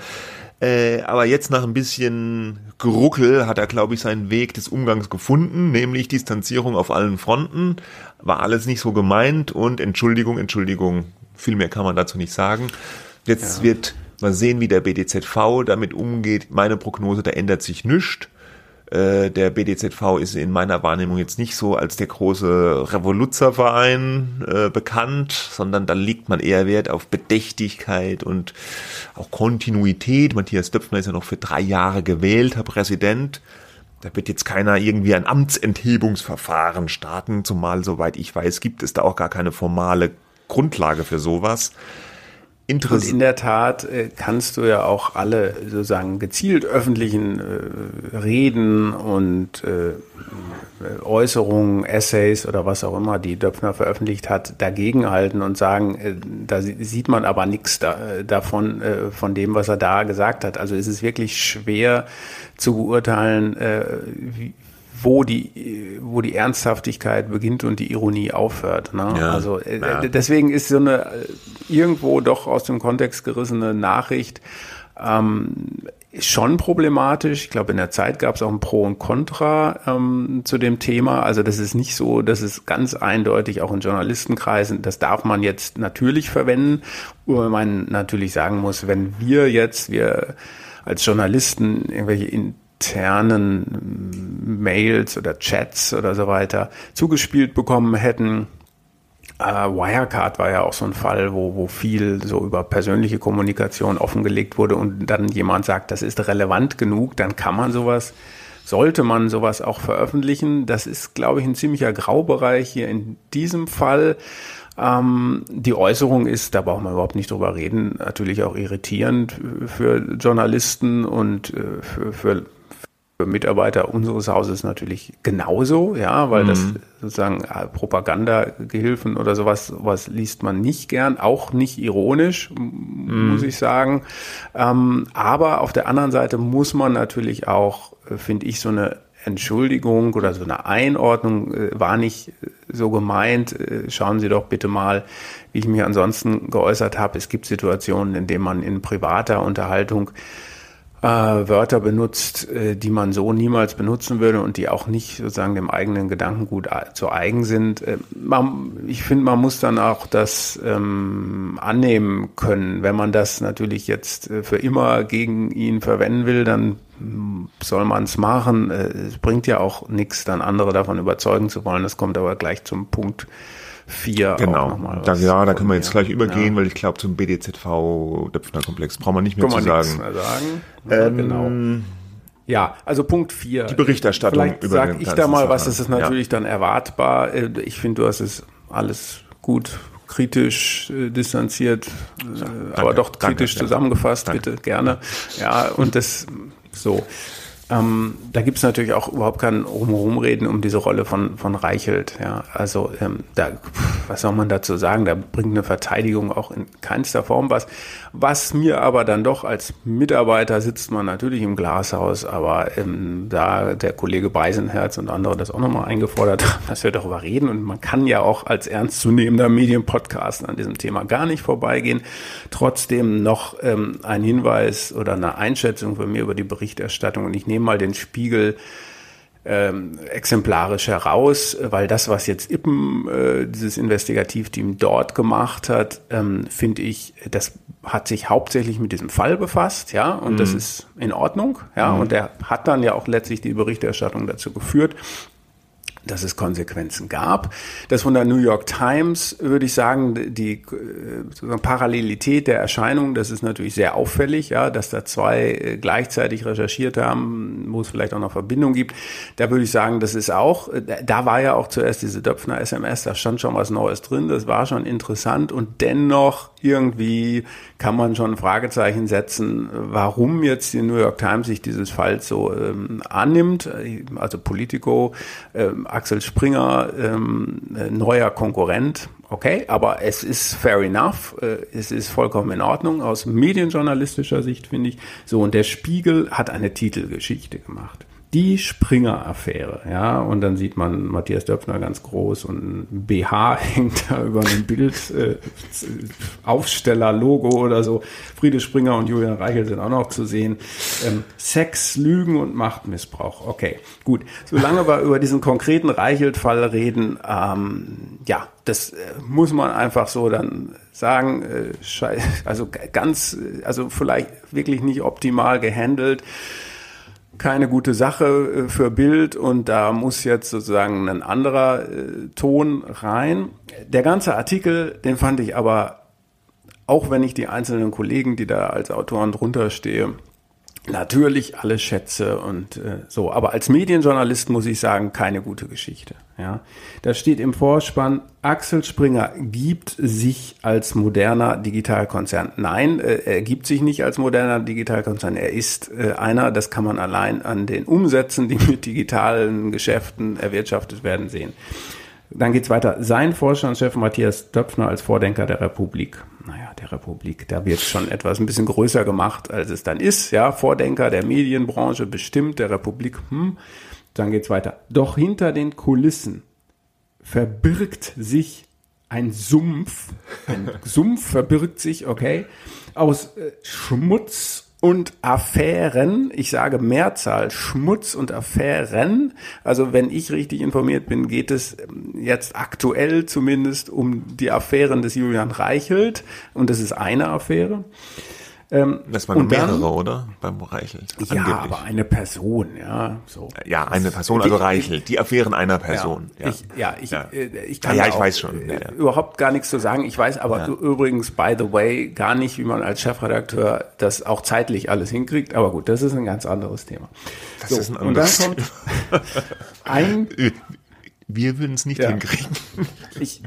Äh, aber jetzt nach ein bisschen Geruckel hat er, glaube ich, seinen Weg des Umgangs gefunden, nämlich Distanzierung auf allen Fronten. War alles nicht so gemeint und Entschuldigung, Entschuldigung, viel mehr kann man dazu nicht sagen. Jetzt ja. wird mal sehen, wie der BDZV damit umgeht. Meine Prognose, da ändert sich nichts. Äh, der BDZV ist in meiner Wahrnehmung jetzt nicht so als der große Revoluzerverein äh, bekannt, sondern da liegt man eher Wert auf Bedächtigkeit und auch Kontinuität. Matthias Döpfner ist ja noch für drei Jahre gewählt, Herr Präsident. Da wird jetzt keiner irgendwie ein Amtsenthebungsverfahren starten, zumal, soweit ich weiß, gibt es da auch gar keine formale Grundlage für sowas. Und in der Tat äh, kannst du ja auch alle sozusagen gezielt öffentlichen äh, Reden und äh, Äußerungen, Essays oder was auch immer, die Döpfner veröffentlicht hat, dagegenhalten und sagen, äh, da sieht man aber nichts da, äh, davon, von dem, was er da gesagt hat. Also es ist wirklich schwer zu beurteilen, wie, wo die, wo die Ernsthaftigkeit beginnt und die Ironie aufhört. Ne? Ja, also ja. deswegen ist so eine irgendwo doch aus dem Kontext gerissene Nachricht ähm, ist schon problematisch. Ich glaube, in der Zeit gab es auch ein Pro und Contra ähm, zu dem Thema. Also das ist nicht so, dass es ganz eindeutig auch in Journalistenkreisen, das darf man jetzt natürlich verwenden, wo man natürlich sagen muss, wenn wir jetzt, wir als Journalisten irgendwelche internen Mails oder Chats oder so weiter zugespielt bekommen hätten, äh, Wirecard war ja auch so ein Fall, wo, wo viel so über persönliche Kommunikation offengelegt wurde und dann jemand sagt, das ist relevant genug, dann kann man sowas, sollte man sowas auch veröffentlichen. Das ist, glaube ich, ein ziemlicher Graubereich hier in diesem Fall. Ähm, die Äußerung ist, da braucht man überhaupt nicht drüber reden, natürlich auch irritierend für Journalisten und äh, für für Mitarbeiter unseres Hauses natürlich genauso, ja, weil mhm. das sozusagen äh, Propagandagehilfen oder sowas, was liest man nicht gern, auch nicht ironisch, mhm. muss ich sagen. Ähm, aber auf der anderen Seite muss man natürlich auch, äh, finde ich, so eine Entschuldigung oder so eine Einordnung äh, war nicht so gemeint. Äh, schauen Sie doch bitte mal, wie ich mich ansonsten geäußert habe. Es gibt Situationen, in denen man in privater Unterhaltung äh, Wörter benutzt, äh, die man so niemals benutzen würde und die auch nicht sozusagen dem eigenen Gedankengut zu eigen sind. Äh, man, ich finde, man muss dann auch das ähm, annehmen können. Wenn man das natürlich jetzt äh, für immer gegen ihn verwenden will, dann soll man es machen. Äh, es bringt ja auch nichts, dann andere davon überzeugen zu wollen. Das kommt aber gleich zum Punkt, 4 genau. Da, ja, da können wir jetzt gleich übergehen, ja. weil ich glaube, zum BDZV Döpfner Komplex brauchen wir nicht mehr Kann zu sagen. Mehr sagen. Ja, ähm, genau. Ja, also Punkt 4. Die Berichterstattung Vielleicht über sag ich da mal was, das ist natürlich ja. dann erwartbar. Äh, ich finde, du hast es alles gut kritisch äh, distanziert, äh, aber doch kritisch danke, zusammengefasst, bitte gerne. Ja, und das so. Ähm, da gibt es natürlich auch überhaupt kein Rumreden um diese Rolle von, von Reichelt. Ja. Also ähm, da, was soll man dazu sagen? Da bringt eine Verteidigung auch in keinster Form was. Was mir aber dann doch als Mitarbeiter sitzt man natürlich im Glashaus, aber ähm, da der Kollege Beisenherz und andere das auch nochmal eingefordert haben, dass wir darüber reden und man kann ja auch als ernstzunehmender Medienpodcast an diesem Thema gar nicht vorbeigehen. Trotzdem noch ähm, ein Hinweis oder eine Einschätzung von mir über die Berichterstattung und ich nehme mal den Spiegel ähm, exemplarisch heraus, weil das, was jetzt Ippen, äh, dieses Investigativteam dort gemacht hat, ähm, finde ich, das hat sich hauptsächlich mit diesem Fall befasst, ja, und mhm. das ist in Ordnung, ja, mhm. und der hat dann ja auch letztlich die Berichterstattung dazu geführt, dass es Konsequenzen gab. Das von der New York Times würde ich sagen, die äh, Parallelität der Erscheinungen, das ist natürlich sehr auffällig, ja, dass da zwei äh, gleichzeitig recherchiert haben, wo es vielleicht auch noch Verbindung gibt. Da würde ich sagen, das ist auch, äh, da war ja auch zuerst diese Döpfner SMS, da stand schon was Neues drin, das war schon interessant und dennoch irgendwie kann man schon Fragezeichen setzen, warum jetzt die New York Times sich dieses Falls so ähm, annimmt. Also Politico, ähm, Axel Springer, ähm, äh, neuer Konkurrent. Okay, aber es ist fair enough. Äh, es ist vollkommen in Ordnung aus medienjournalistischer Sicht, finde ich. So, und der Spiegel hat eine Titelgeschichte gemacht die Springer-Affäre, ja, und dann sieht man Matthias Döpfner ganz groß und ein BH hängt da über einem Bild, äh, Aufsteller-Logo oder so. Friede Springer und Julian Reichel sind auch noch zu sehen. Ähm, Sex, Lügen und Machtmissbrauch. Okay, gut. Solange wir über diesen konkreten Reichelt-Fall reden, ähm, ja, das äh, muss man einfach so dann sagen, äh, also ganz, also vielleicht wirklich nicht optimal gehandelt keine gute Sache äh, für Bild und da muss jetzt sozusagen ein anderer äh, Ton rein. Der ganze Artikel, den fand ich aber, auch wenn ich die einzelnen Kollegen, die da als Autoren drunter stehe, Natürlich alle Schätze und äh, so, aber als Medienjournalist muss ich sagen, keine gute Geschichte. Ja, da steht im Vorspann: Axel Springer gibt sich als moderner Digitalkonzern. Nein, äh, er gibt sich nicht als moderner Digitalkonzern. Er ist äh, einer, das kann man allein an den Umsätzen, die mit digitalen Geschäften erwirtschaftet werden, sehen. Dann geht's weiter. Sein Vorstandschef Matthias Döpfner als Vordenker der Republik. Naja, der Republik, da wird schon etwas ein bisschen größer gemacht, als es dann ist. Ja, Vordenker der Medienbranche bestimmt der Republik. Hm. Dann geht's weiter. Doch hinter den Kulissen verbirgt sich ein Sumpf. Ein Sumpf verbirgt sich, okay, aus äh, Schmutz und Affären, ich sage Mehrzahl, Schmutz und Affären. Also wenn ich richtig informiert bin, geht es ähm, jetzt aktuell zumindest um die Affären des Julian Reichelt und das ist eine Affäre. Ähm, das waren mehrere, dann, oder? Beim Reichelt. Ja, angeblich. aber eine Person, ja. So. Ja, eine Person, also Reichelt. Die Affären einer Person. Ja, ja. ich, ja, ich, ja. Äh, ich kann ja, ja ich weiß schon. Ja, überhaupt gar nichts zu sagen. Ich weiß aber übrigens, by the way, gar nicht, wie man als Chefredakteur das auch zeitlich alles hinkriegt. Aber gut, das ist ein ganz anderes Thema. Das so, ist ein anderes kommt ein wir würden es nicht ja. hinkriegen. Ich,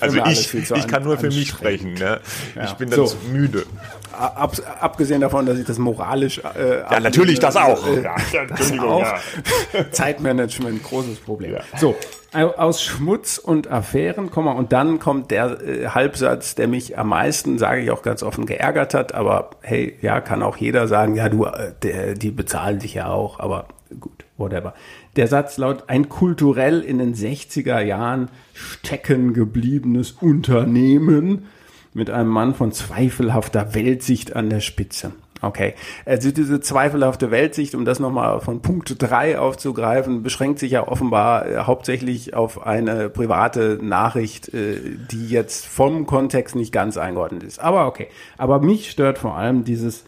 also ich, ich kann nur für mich sprechen. Ne? Ja. Ich bin dann so. müde. Ab, abgesehen davon, dass ich das moralisch. Äh, ja, natürlich das auch. Äh, ja, das auch. Zeitmanagement, großes Problem. So, aus Schmutz und Affären, und dann kommt der äh, Halbsatz, der mich am meisten, sage ich auch ganz offen, geärgert hat. Aber hey, ja, kann auch jeder sagen, ja, du, äh, der, die bezahlen dich ja auch. Aber gut, whatever. Der Satz laut ein kulturell in den 60er Jahren stecken gebliebenes Unternehmen mit einem Mann von zweifelhafter Weltsicht an der Spitze. Okay. Also diese zweifelhafte Weltsicht, um das nochmal von Punkt drei aufzugreifen, beschränkt sich ja offenbar äh, hauptsächlich auf eine private Nachricht, äh, die jetzt vom Kontext nicht ganz eingeordnet ist. Aber okay. Aber mich stört vor allem dieses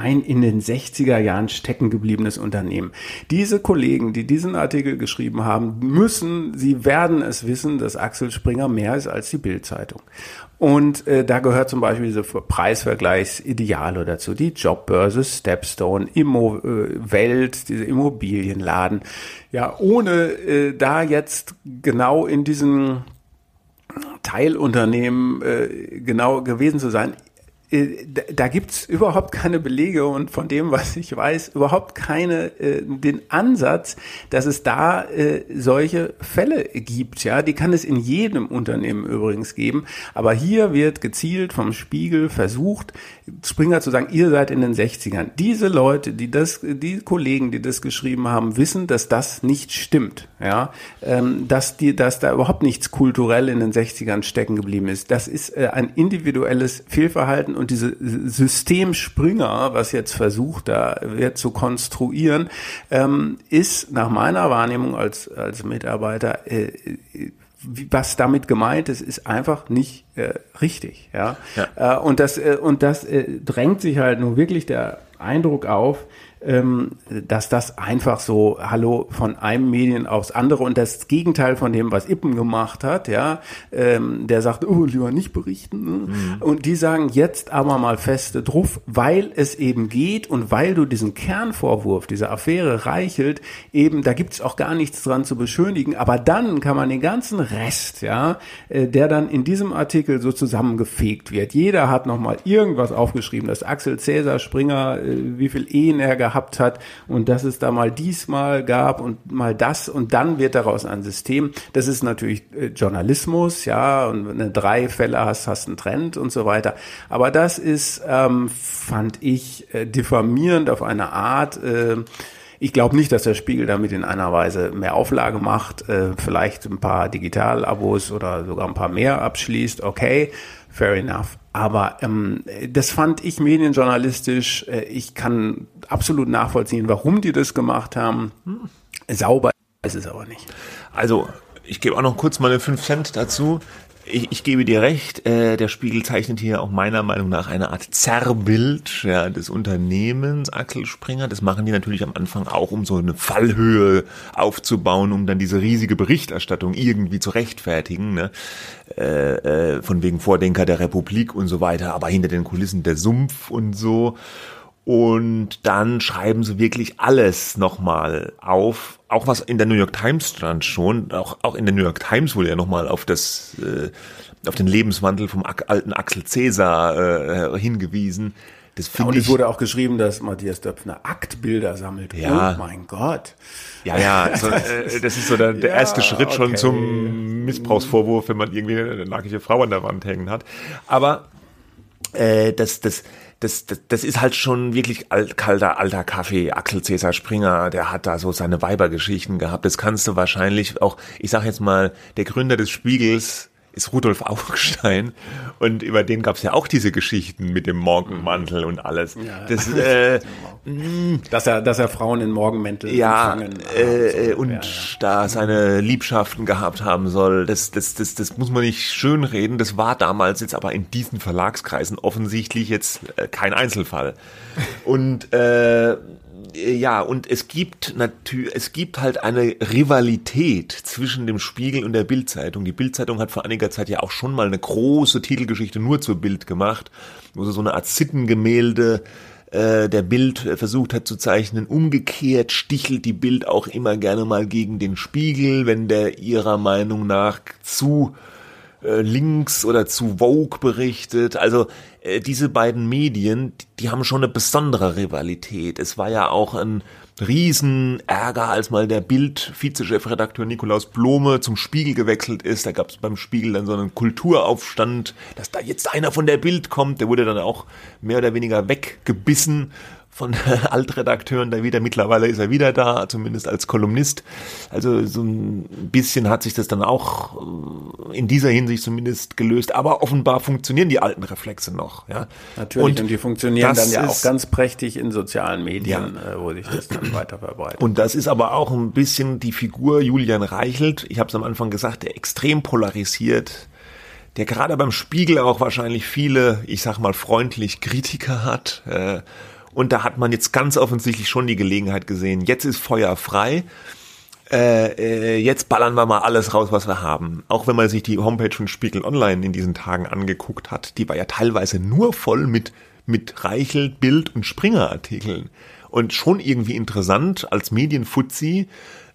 ein in den 60er Jahren stecken gebliebenes Unternehmen. Diese Kollegen, die diesen Artikel geschrieben haben, müssen, sie werden es wissen, dass Axel Springer mehr ist als die Bildzeitung. Und äh, da gehört zum Beispiel diese Preisvergleichsideale dazu, die Jobbörse, Stepstone, Immo äh, Welt, diese Immobilienladen. Ja, ohne äh, da jetzt genau in diesen Teilunternehmen äh, genau gewesen zu sein. Äh, da gibt's überhaupt keine Belege und von dem, was ich weiß, überhaupt keine äh, den Ansatz, dass es da äh, solche Fälle gibt. Ja, die kann es in jedem Unternehmen übrigens geben. Aber hier wird gezielt vom Spiegel versucht, Springer zu sagen, ihr seid in den 60ern. Diese Leute, die das, die Kollegen, die das geschrieben haben, wissen, dass das nicht stimmt. Ja, ähm, dass die, dass da überhaupt nichts kulturell in den 60ern stecken geblieben ist. Das ist äh, ein individuelles Fehlverhalten und diese Systemspringer, was jetzt versucht, da wird zu konstruieren, ähm, ist nach meiner Wahrnehmung als, als Mitarbeiter, äh, was damit gemeint ist, ist einfach nicht äh, richtig. Ja? ja. Äh, und das, äh, und das äh, drängt sich halt nur wirklich der Eindruck auf, ähm, dass das einfach so, hallo, von einem Medien aufs andere und das Gegenteil von dem, was Ippen gemacht hat, ja, ähm, der sagt, oh, lieber nicht berichten. Ne? Mhm. Und die sagen jetzt aber mal feste drauf, weil es eben geht und weil du diesen Kernvorwurf, diese Affäre reichelt, eben, da gibt's auch gar nichts dran zu beschönigen, aber dann kann man den ganzen Rest, ja, äh, der dann in diesem Artikel so zusammengefegt wird. Jeder hat nochmal irgendwas aufgeschrieben, dass Axel Cäsar Springer, äh, wie viel Ehen er gehabt gehabt hat und dass es da mal diesmal gab und mal das und dann wird daraus ein System. Das ist natürlich äh, Journalismus, ja, und wenn du drei Fälle hast, hast einen Trend und so weiter. Aber das ist, ähm, fand ich, äh, diffamierend auf eine Art, äh, ich glaube nicht, dass der Spiegel damit in einer Weise mehr Auflage macht, äh, vielleicht ein paar Digital-Abos oder sogar ein paar mehr abschließt, okay, fair enough. Aber ähm, das fand ich medienjournalistisch. Äh, ich kann absolut nachvollziehen, warum die das gemacht haben. Hm. Sauber ist es aber nicht. Also, ich gebe auch noch kurz meine 5 Cent dazu ich, ich gebe dir recht, äh, der Spiegel zeichnet hier auch meiner Meinung nach eine Art Zerrbild ja, des Unternehmens Axel Springer. Das machen die natürlich am Anfang auch, um so eine Fallhöhe aufzubauen, um dann diese riesige Berichterstattung irgendwie zu rechtfertigen. Ne? Äh, äh, von wegen Vordenker der Republik und so weiter, aber hinter den Kulissen der Sumpf und so. Und dann schreiben sie wirklich alles nochmal auf, auch was in der New York Times stand schon, auch, auch in der New York Times wurde ja nochmal auf das, äh, auf den Lebenswandel vom alten Axel Cäsar äh, hingewiesen. Das ja, und es wurde auch geschrieben, dass Matthias Döpfner Aktbilder sammelt. Ja. Oh mein Gott. Ja, ja, so, äh, das ist so der, der ja, erste Schritt okay. schon zum Missbrauchsvorwurf, wenn man irgendwie eine nackige Frau an der Wand hängen hat. Aber äh, das, das, das, das, das ist halt schon wirklich alt, kalter, alter Kaffee. Axel Cäsar Springer, der hat da so seine Weibergeschichten gehabt. Das kannst du wahrscheinlich auch, ich sag jetzt mal, der Gründer des Spiegels, ist Rudolf Augstein und über den gab es ja auch diese Geschichten mit dem Morgenmantel und alles. Ja. Das, äh, dass er, dass er Frauen in Morgenmäntel ja, äh, und ja, da seine Liebschaften gehabt haben soll. Das, das, das, das muss man nicht schönreden. Das war damals jetzt aber in diesen Verlagskreisen offensichtlich jetzt äh, kein Einzelfall. Und äh, ja, und es gibt natürlich, es gibt halt eine Rivalität zwischen dem Spiegel und der Bildzeitung. Die Bildzeitung hat vor einiger Zeit ja auch schon mal eine große Titelgeschichte nur zur Bild gemacht, wo sie so eine Art Sittengemälde äh, der Bild versucht hat zu zeichnen. Umgekehrt stichelt die Bild auch immer gerne mal gegen den Spiegel, wenn der ihrer Meinung nach zu äh, links oder zu Vogue berichtet. Also äh, diese beiden Medien, die, die haben schon eine besondere Rivalität. Es war ja auch ein Riesenärger, als mal der Bild-Vizechefredakteur Nikolaus Blome zum Spiegel gewechselt ist. Da gab es beim Spiegel dann so einen Kulturaufstand, dass da jetzt einer von der Bild kommt. Der wurde dann auch mehr oder weniger weggebissen von Altredakteuren da wieder. Mittlerweile ist er wieder da, zumindest als Kolumnist. Also so ein bisschen hat sich das dann auch äh, in dieser Hinsicht zumindest gelöst. Aber offenbar funktionieren die alten Reflexe noch. Ja. Natürlich, und, und die funktionieren dann ja auch ganz prächtig in sozialen Medien, ja. Äh, wo sich das dann weiter verbreitet. Und das ist aber auch ein bisschen die Figur Julian Reichelt. Ich habe es am Anfang gesagt, der extrem polarisiert der gerade beim Spiegel auch wahrscheinlich viele, ich sag mal, freundlich Kritiker hat. Äh, und da hat man jetzt ganz offensichtlich schon die Gelegenheit gesehen, jetzt ist Feuer frei. Äh, äh, jetzt ballern wir mal alles raus, was wir haben. Auch wenn man sich die Homepage von Spiegel Online in diesen Tagen angeguckt hat, die war ja teilweise nur voll mit, mit Reichel, Bild und Springer-Artikeln. Und schon irgendwie interessant als Medienfuzzi,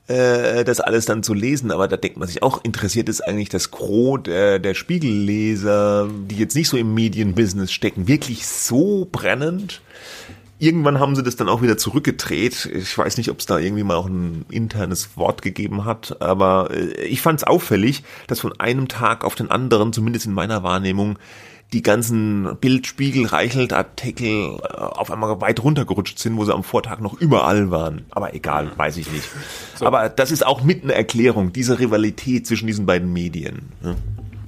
äh, das alles dann zu lesen, aber da denkt man sich auch, interessiert es eigentlich das Gros der, der Spiegelleser, die jetzt nicht so im Medienbusiness stecken, wirklich so brennend? Irgendwann haben sie das dann auch wieder zurückgedreht. Ich weiß nicht, ob es da irgendwie mal auch ein internes Wort gegeben hat, aber äh, ich fand es auffällig, dass von einem Tag auf den anderen, zumindest in meiner Wahrnehmung, die ganzen Bildspiegel, Reichelt Artikel äh, auf einmal weit runtergerutscht sind, wo sie am Vortag noch überall waren. Aber egal, weiß ich nicht. So. Aber das ist auch mit einer Erklärung, diese Rivalität zwischen diesen beiden Medien.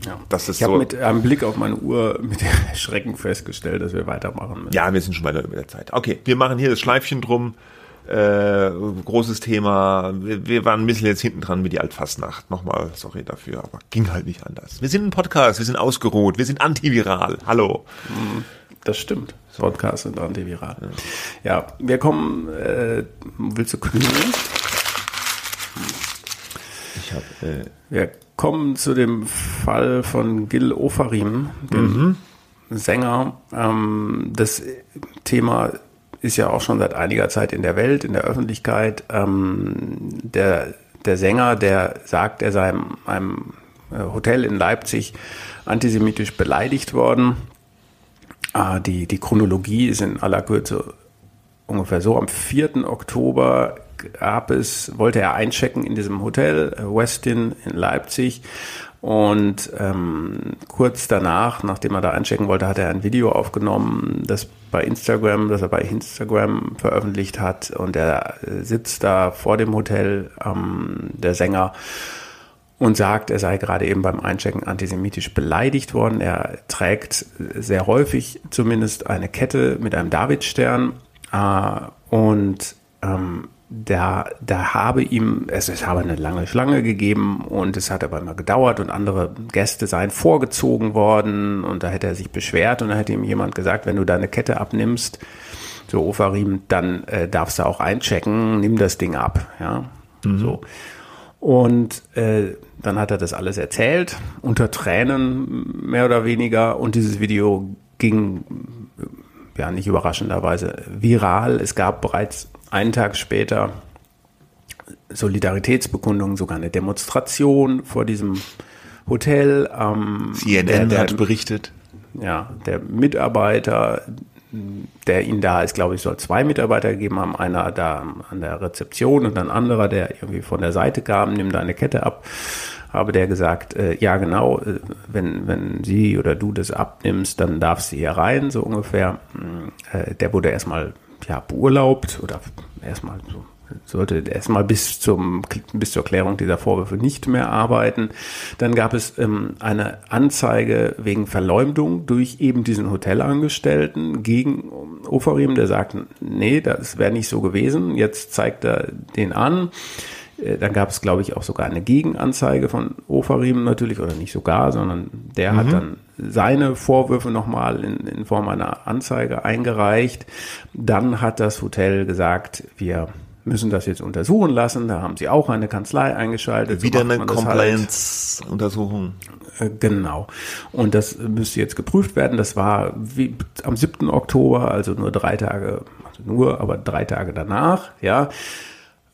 Ja. Das ist ich so. habe mit einem Blick auf meine Uhr mit Schrecken festgestellt, dass wir weitermachen müssen. Ja, wir sind schon weiter über der Zeit. Okay, wir machen hier das Schleifchen drum. Äh, großes Thema. Wir, wir, waren ein bisschen jetzt hinten dran mit die Altfastnacht. Nochmal, sorry dafür, aber ging halt nicht anders. Wir sind ein Podcast, wir sind ausgeruht, wir sind antiviral. Hallo. Mhm. Das stimmt. Podcast sind antiviral. Ja, ja wir kommen. Äh, willst du knüdeln? Ich habe. Äh, wir kommen zu dem Fall von Gil Ofarim, dem mhm. Sänger. Ähm, das Thema ist ja auch schon seit einiger Zeit in der Welt, in der Öffentlichkeit. Ähm, der, der Sänger, der sagt, er sei in einem äh, Hotel in Leipzig antisemitisch beleidigt worden. Ah, die, die Chronologie ist in aller Kürze ungefähr so. Am 4. Oktober gab es, wollte er einchecken in diesem Hotel, äh, Westin in Leipzig. Und ähm, kurz danach, nachdem er da einchecken wollte, hat er ein Video aufgenommen, das bei Instagram, das er bei Instagram veröffentlicht hat. Und er sitzt da vor dem Hotel, ähm, der Sänger, und sagt, er sei gerade eben beim Einchecken antisemitisch beleidigt worden. Er trägt sehr häufig zumindest eine Kette mit einem Davidstern. Äh, und ähm, da, da habe ihm, es, es habe eine lange Schlange gegeben und es hat aber immer gedauert und andere Gäste seien vorgezogen worden und da hätte er sich beschwert und da hätte ihm jemand gesagt, wenn du deine Kette abnimmst, so Ofarim, dann äh, darfst du auch einchecken, nimm das Ding ab, ja, mhm. so. Und äh, dann hat er das alles erzählt, unter Tränen mehr oder weniger und dieses Video ging ja nicht überraschenderweise viral. Es gab bereits einen Tag später Solidaritätsbekundungen, sogar eine Demonstration vor diesem Hotel. Ähm, CNN der, der, hat berichtet. Ja, der Mitarbeiter, der ihn da ist, glaube ich, soll zwei Mitarbeiter gegeben haben. Einer da an der Rezeption und ein anderer, der irgendwie von der Seite kam, nimmt da eine Kette ab. Habe der gesagt, äh, ja genau, äh, wenn, wenn sie oder du das abnimmst, dann darfst du hier rein, so ungefähr. Äh, der wurde erstmal ja, beurlaubt oder erstmal so sollte erstmal bis zum bis zur Klärung dieser Vorwürfe nicht mehr arbeiten. Dann gab es ähm, eine Anzeige wegen Verleumdung durch eben diesen Hotelangestellten gegen Ofarim, der sagt, nee, das wäre nicht so gewesen. Jetzt zeigt er den an. Äh, dann gab es, glaube ich, auch sogar eine Gegenanzeige von Ofarim natürlich, oder nicht sogar, sondern der mhm. hat dann seine Vorwürfe nochmal in, in Form einer Anzeige eingereicht. Dann hat das Hotel gesagt, wir müssen das jetzt untersuchen lassen. Da haben sie auch eine Kanzlei eingeschaltet. Wieder so eine halt. Compliance-Untersuchung. Halt. Genau. Und das müsste jetzt geprüft werden. Das war wie am 7. Oktober, also nur drei Tage, also nur, aber drei Tage danach, ja.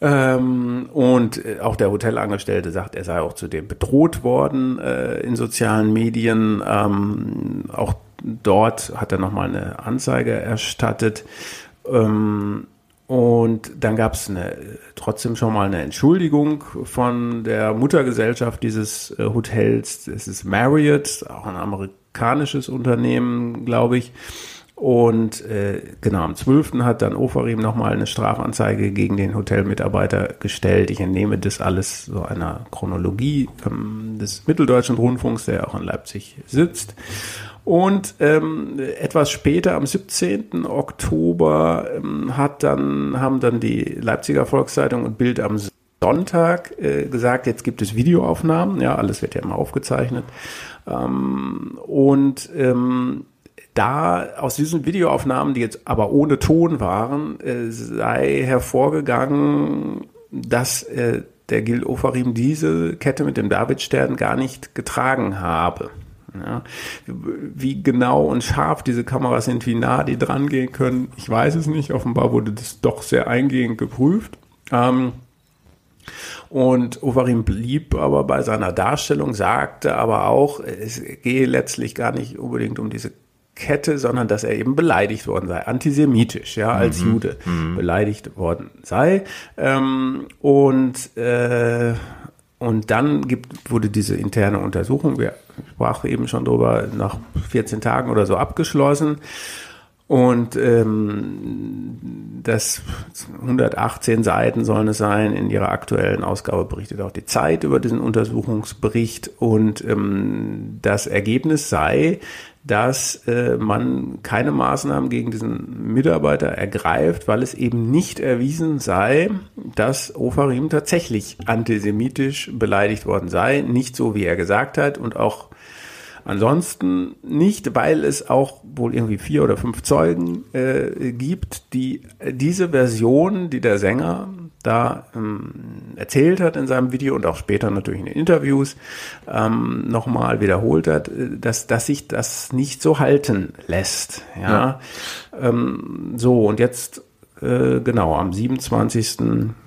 Ähm, und äh, auch der Hotelangestellte sagt, er sei auch zudem bedroht worden äh, in sozialen Medien. Ähm, auch dort hat er nochmal eine Anzeige erstattet. Ähm, und dann gab es trotzdem schon mal eine Entschuldigung von der Muttergesellschaft dieses äh, Hotels. Es ist Marriott, auch ein amerikanisches Unternehmen, glaube ich. Und äh, genau, am 12. hat dann Ofarim nochmal eine Strafanzeige gegen den Hotelmitarbeiter gestellt. Ich entnehme das alles so einer Chronologie ähm, des Mitteldeutschen Rundfunks, der auch in Leipzig sitzt. Und ähm, etwas später, am 17. Oktober, ähm, hat dann, haben dann die Leipziger Volkszeitung und Bild am Sonntag äh, gesagt, jetzt gibt es Videoaufnahmen, ja, alles wird ja immer aufgezeichnet. Ähm, und ähm, da aus diesen Videoaufnahmen, die jetzt aber ohne Ton waren, äh, sei hervorgegangen, dass äh, der Gil Ofarim diese Kette mit dem Davidstern gar nicht getragen habe. Ja, wie genau und scharf diese Kameras sind, wie nah die dran gehen können, ich weiß es nicht. Offenbar wurde das doch sehr eingehend geprüft. Ähm, und Ovarim blieb aber bei seiner Darstellung, sagte aber auch, es gehe letztlich gar nicht unbedingt um diese Kette, sondern dass er eben beleidigt worden sei, antisemitisch, ja, als mhm. Jude mhm. beleidigt worden sei. Ähm, und äh, und dann gibt, wurde diese interne Untersuchung, wir sprachen eben schon drüber, nach 14 Tagen oder so abgeschlossen. Und ähm, das 118 Seiten sollen es sein. In ihrer aktuellen Ausgabe berichtet auch die Zeit über diesen Untersuchungsbericht. Und ähm, das Ergebnis sei, dass äh, man keine Maßnahmen gegen diesen Mitarbeiter ergreift, weil es eben nicht erwiesen sei, dass Ofarim tatsächlich antisemitisch beleidigt worden sei. Nicht so, wie er gesagt hat und auch ansonsten nicht, weil es auch wohl irgendwie vier oder fünf Zeugen äh, gibt, die diese Version, die der Sänger da ähm, erzählt hat in seinem Video und auch später natürlich in den Interviews ähm, nochmal wiederholt hat, äh, dass, dass sich das nicht so halten lässt. Ja. ja. Ähm, so, und jetzt, äh, genau, am 27.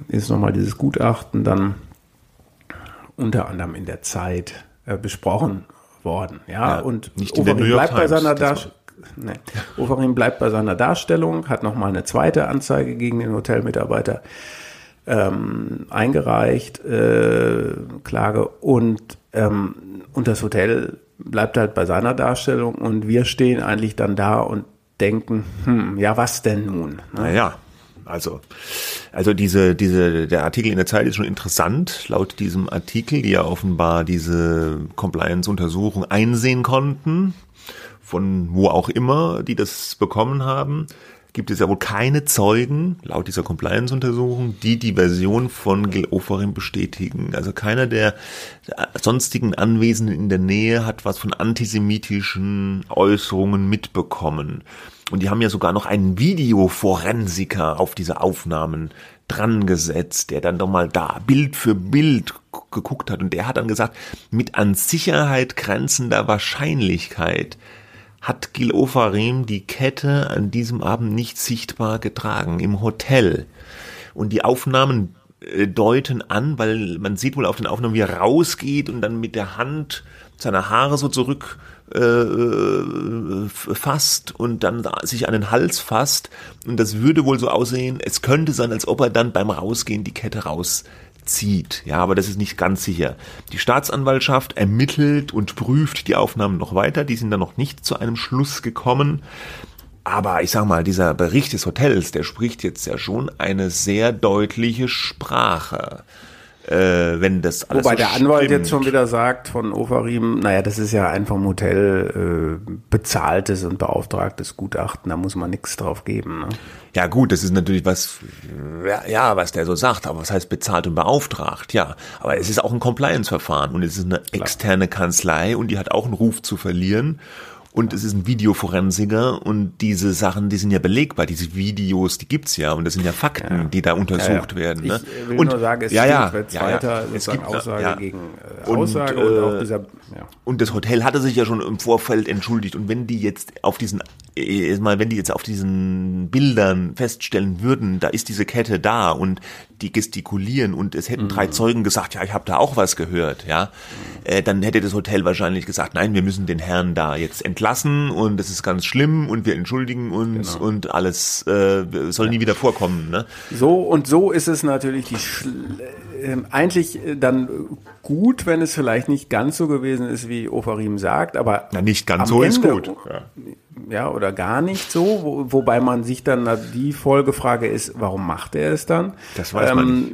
ist nochmal dieses Gutachten dann unter anderem in der Zeit äh, besprochen worden. Ja, ja und nicht Overeem bleibt Times, bei seiner Darstellung. Nee. Overeem bleibt bei seiner Darstellung, hat nochmal eine zweite Anzeige gegen den Hotelmitarbeiter ähm, eingereicht, äh, Klage und, ähm, und das Hotel bleibt halt bei seiner Darstellung und wir stehen eigentlich dann da und denken, hm, ja, was denn nun? Ne? Naja, also, also diese, diese, der Artikel in der Zeit ist schon interessant. Laut diesem Artikel, die ja offenbar diese Compliance-Untersuchung einsehen konnten, von wo auch immer, die das bekommen haben, gibt es ja wohl keine Zeugen, laut dieser Compliance-Untersuchung, die die Version von Gil Ofarim bestätigen. Also keiner der sonstigen Anwesenden in der Nähe hat was von antisemitischen Äußerungen mitbekommen. Und die haben ja sogar noch einen Videoforensiker auf diese Aufnahmen dran gesetzt, der dann doch mal da Bild für Bild geguckt hat. Und der hat dann gesagt, mit an Sicherheit grenzender Wahrscheinlichkeit hat Gil Ofarim die Kette an diesem Abend nicht sichtbar getragen im Hotel. Und die Aufnahmen äh, deuten an, weil man sieht wohl auf den Aufnahmen, wie er rausgeht und dann mit der Hand seine Haare so zurück äh, äh fasst und dann sich an den Hals fasst. Und das würde wohl so aussehen, es könnte sein, als ob er dann beim Rausgehen die Kette rauszieht. Ja, aber das ist nicht ganz sicher. Die Staatsanwaltschaft ermittelt und prüft die Aufnahmen noch weiter. Die sind dann noch nicht zu einem Schluss gekommen. Aber ich sag mal, dieser Bericht des Hotels, der spricht jetzt ja schon eine sehr deutliche Sprache äh, wenn das alles Wobei so der Anwalt jetzt schon wieder sagt von Ofarim, naja, das ist ja ein vom Hotel äh, bezahltes und beauftragtes Gutachten, da muss man nichts drauf geben. Ne? Ja gut, das ist natürlich was, ja, ja, was der so sagt, aber was heißt bezahlt und beauftragt? Ja, aber es ist auch ein Compliance-Verfahren und es ist eine externe Kanzlei und die hat auch einen Ruf zu verlieren und es ist ein Videoforensiker und diese Sachen, die sind ja belegbar. Diese Videos, die gibt's ja und das sind ja Fakten, ja. die da untersucht ja, ja. werden. Ne? Ich will und, nur sagen, es ja, ja, ja, weiter es gibt Aussage gegen äh, Aussage und, und auch äh, dieser. Und das Hotel hatte sich ja schon im Vorfeld entschuldigt und wenn die jetzt auf diesen äh, mal, wenn die jetzt auf diesen Bildern feststellen würden, da ist diese Kette da und die gestikulieren und es hätten mhm. drei Zeugen gesagt, ja, ich habe da auch was gehört, ja, äh, dann hätte das Hotel wahrscheinlich gesagt, nein, wir müssen den Herrn da jetzt entlassen und das ist ganz schlimm und wir entschuldigen uns genau. und alles äh, soll ja. nie wieder vorkommen. Ne? So und so ist es natürlich die äh, eigentlich dann gut, wenn es vielleicht nicht ganz so gewesen ist, wie Ofarim sagt, aber Na, nicht ganz so Ende, ist gut. Ja ja, oder gar nicht so, wo, wobei man sich dann die Folgefrage ist, warum macht er es dann? Das weiß man ähm,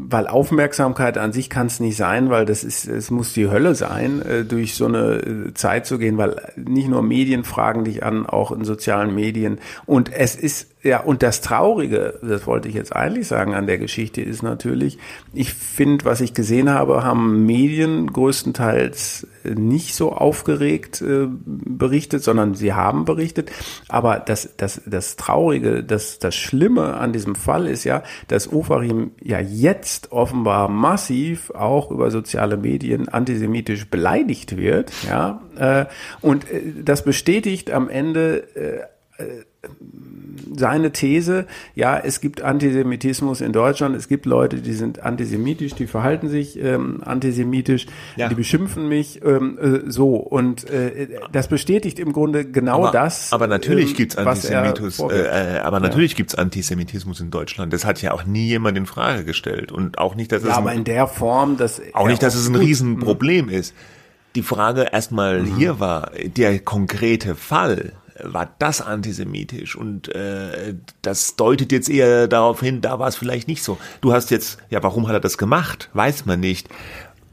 nicht. Weil Aufmerksamkeit an sich kann es nicht sein, weil das ist, es muss die Hölle sein, äh, durch so eine äh, Zeit zu gehen, weil nicht nur Medien fragen dich an, auch in sozialen Medien. Und es ist ja, und das Traurige, das wollte ich jetzt eigentlich sagen an der Geschichte, ist natürlich, ich finde, was ich gesehen habe, haben Medien größtenteils nicht so aufgeregt äh, berichtet, sondern sie haben berichtet. Aber das, das, das Traurige, das, das Schlimme an diesem Fall ist ja, dass Ofarim ja jetzt offenbar massiv auch über soziale Medien antisemitisch beleidigt wird. Ja, äh, und äh, das bestätigt am Ende äh, äh seine These, ja, es gibt Antisemitismus in Deutschland, es gibt Leute, die sind antisemitisch, die verhalten sich ähm, antisemitisch, ja. die beschimpfen mich ähm, äh, so. Und äh, das bestätigt im Grunde genau aber, das. Aber natürlich ähm, gibt's Antisemitismus, äh, äh, aber natürlich ja. gibt's Antisemitismus in Deutschland. Das hat ja auch nie jemand in Frage gestellt. Und auch nicht, dass ja, es. aber in der Form, dass. Auch nicht, dass es ein Riesenproblem ist. Die Frage erstmal mhm. hier war, der konkrete Fall, war das antisemitisch und äh, das deutet jetzt eher darauf hin, da war es vielleicht nicht so. Du hast jetzt, ja, warum hat er das gemacht? Weiß man nicht.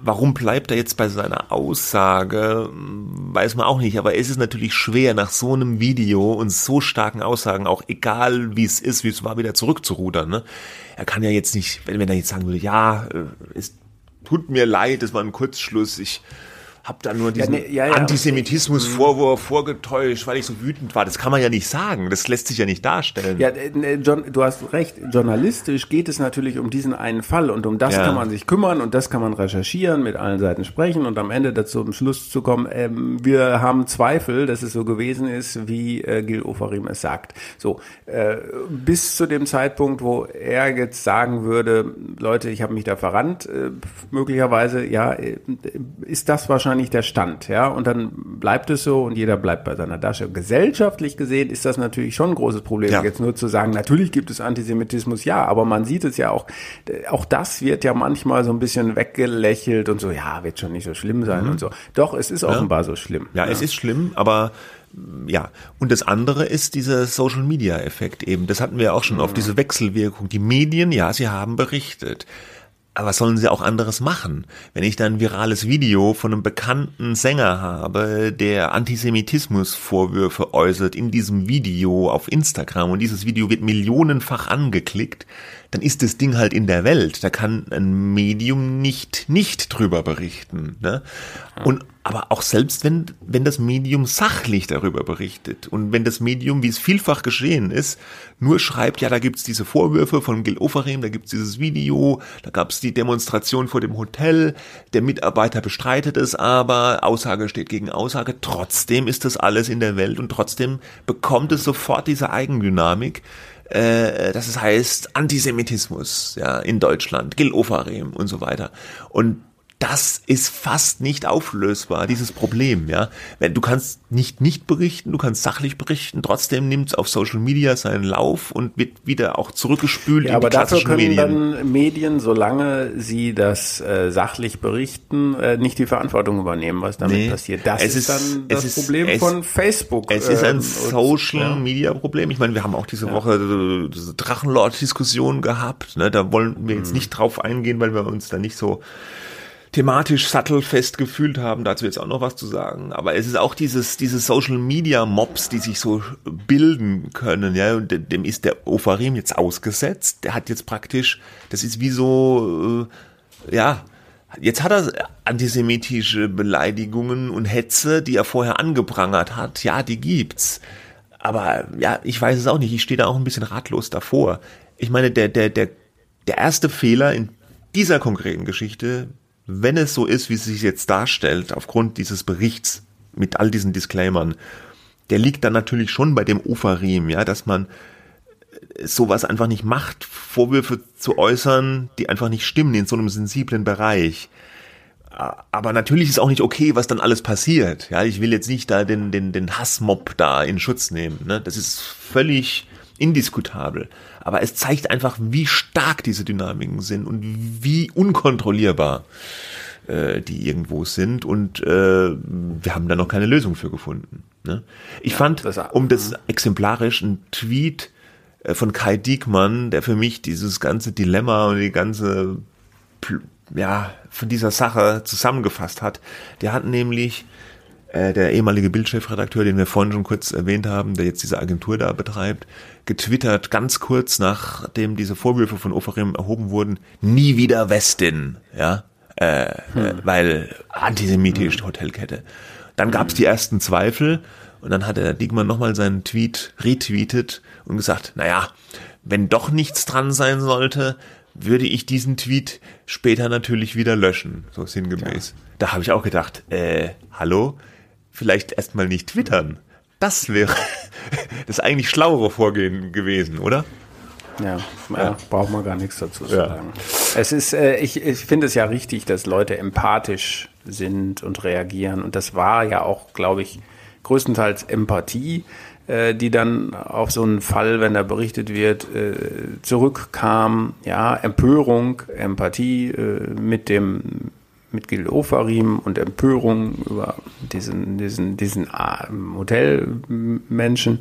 Warum bleibt er jetzt bei seiner Aussage? Weiß man auch nicht. Aber es ist natürlich schwer, nach so einem Video und so starken Aussagen, auch egal wie es ist, wie es war, wieder zurückzurudern. Ne? Er kann ja jetzt nicht, wenn, wenn er jetzt sagen würde, ja, äh, es tut mir leid, es war ein Kurzschluss, ich habe da nur diesen ja, nee, ja, ja. Antisemitismus-Vorwurf vorgetäuscht, weil ich so wütend war. Das kann man ja nicht sagen. Das lässt sich ja nicht darstellen. Ja, äh, John, du hast recht. Journalistisch geht es natürlich um diesen einen Fall und um das kann man sich kümmern und das kann man recherchieren, mit allen Seiten sprechen und am Ende dazu zum Schluss zu kommen, ähm, wir haben Zweifel, dass es so gewesen ist, wie äh, Gil Ofarim es sagt. So, äh, bis zu dem Zeitpunkt, wo er jetzt sagen würde, Leute, ich habe mich da verrannt, äh, möglicherweise, ja, äh, ist das wahrscheinlich nicht der Stand, ja, und dann bleibt es so und jeder bleibt bei seiner Tasche. Gesellschaftlich gesehen ist das natürlich schon ein großes Problem, ja. jetzt nur zu sagen, natürlich gibt es Antisemitismus, ja, aber man sieht es ja auch, auch das wird ja manchmal so ein bisschen weggelächelt und so, ja, wird schon nicht so schlimm sein mhm. und so. Doch, es ist offenbar ja. so schlimm. Ja, ja, es ist schlimm, aber ja, und das andere ist dieser Social Media Effekt eben. Das hatten wir auch schon mhm. auf diese Wechselwirkung. Die Medien, ja, sie haben berichtet. Aber was sollen sie auch anderes machen? Wenn ich dann ein virales Video von einem bekannten Sänger habe, der Antisemitismusvorwürfe äußert in diesem Video auf Instagram und dieses Video wird millionenfach angeklickt, dann ist das Ding halt in der Welt. Da kann ein Medium nicht nicht drüber berichten. Ne? Und aber auch selbst wenn, wenn das Medium sachlich darüber berichtet und wenn das Medium, wie es vielfach geschehen ist, nur schreibt, ja, da gibt's diese Vorwürfe von Gil Oferim, da gibt's dieses Video, da gab's die Demonstration vor dem Hotel, der Mitarbeiter bestreitet es aber, Aussage steht gegen Aussage, trotzdem ist das alles in der Welt und trotzdem bekommt es sofort diese Eigendynamik, äh, das heißt Antisemitismus ja in Deutschland, Gil Ofarim und so weiter. Und das ist fast nicht auflösbar, dieses Problem, ja. Du kannst nicht nicht berichten, du kannst sachlich berichten, trotzdem nimmt es auf Social Media seinen Lauf und wird wieder auch zurückgespült ja, in aber die dafür können Medien. dann Medien, solange sie das äh, sachlich berichten, äh, nicht die Verantwortung übernehmen, was damit nee, passiert. Das ist, ist, dann das ist, Problem es, von Facebook. Es ist ein ähm, Social Media Problem. Ich meine, wir haben auch diese Woche äh, diese Drachenlord-Diskussion gehabt. Ne? Da wollen wir jetzt hm. nicht drauf eingehen, weil wir uns da nicht so thematisch sattelfest gefühlt haben, dazu jetzt auch noch was zu sagen. Aber es ist auch dieses, diese Social Media Mobs, die sich so bilden können, ja, und dem ist der Opharim jetzt ausgesetzt. Der hat jetzt praktisch, das ist wie so, äh, ja, Jetzt hat er antisemitische Beleidigungen und Hetze, die er vorher angeprangert hat. Ja, die gibt's. Aber ja, ich weiß es auch nicht. Ich stehe da auch ein bisschen ratlos davor. Ich meine, der, der, der, der erste Fehler in dieser konkreten Geschichte wenn es so ist, wie es sich jetzt darstellt, aufgrund dieses Berichts mit all diesen Disclaimern, der liegt dann natürlich schon bei dem Ufarim, ja, dass man äh, sowas einfach nicht macht, Vorwürfe zu äußern, die einfach nicht stimmen in so einem sensiblen Bereich. Aber natürlich ist auch nicht okay, was dann alles passiert. Ja, ich will jetzt nicht da den, den, den Hassmob da in Schutz nehmen. Ne? Das ist völlig indiskutabel. Aber es zeigt einfach, wie stark diese Dynamiken sind und wie unkontrollierbar äh, die irgendwo sind. Und äh, wir haben da noch keine Lösung für gefunden. Ne? Ich ja, fand, das, um das exemplarisch, ein Tweet äh, von Kai Diekmann, der für mich dieses ganze Dilemma und die ganze ja, von dieser Sache zusammengefasst hat. Der hat nämlich äh, der ehemalige Bildchefredakteur, den wir vorhin schon kurz erwähnt haben, der jetzt diese Agentur da betreibt, getwittert, ganz kurz nachdem diese Vorwürfe von Ofarim erhoben wurden, nie wieder Westin, ja, äh, hm. äh, weil antisemitische hm. Hotelkette. Dann gab es die ersten Zweifel und dann hat der Diekmann nochmal seinen Tweet retweetet und gesagt, naja, wenn doch nichts dran sein sollte, würde ich diesen Tweet später natürlich wieder löschen, so sinngemäß. Ja. Da habe ich auch gedacht, äh, hallo, vielleicht erstmal nicht twittern. Das wäre das eigentlich schlauere Vorgehen gewesen, oder? Ja, ja. braucht man gar nichts dazu zu ja. sagen. Es ist, äh, ich, ich finde es ja richtig, dass Leute empathisch sind und reagieren. Und das war ja auch, glaube ich, größtenteils Empathie, äh, die dann auf so einen Fall, wenn da berichtet wird, äh, zurückkam. Ja, Empörung, Empathie äh, mit dem mit Gil Ofarim und Empörung über diesen, diesen, diesen Hotelmenschen.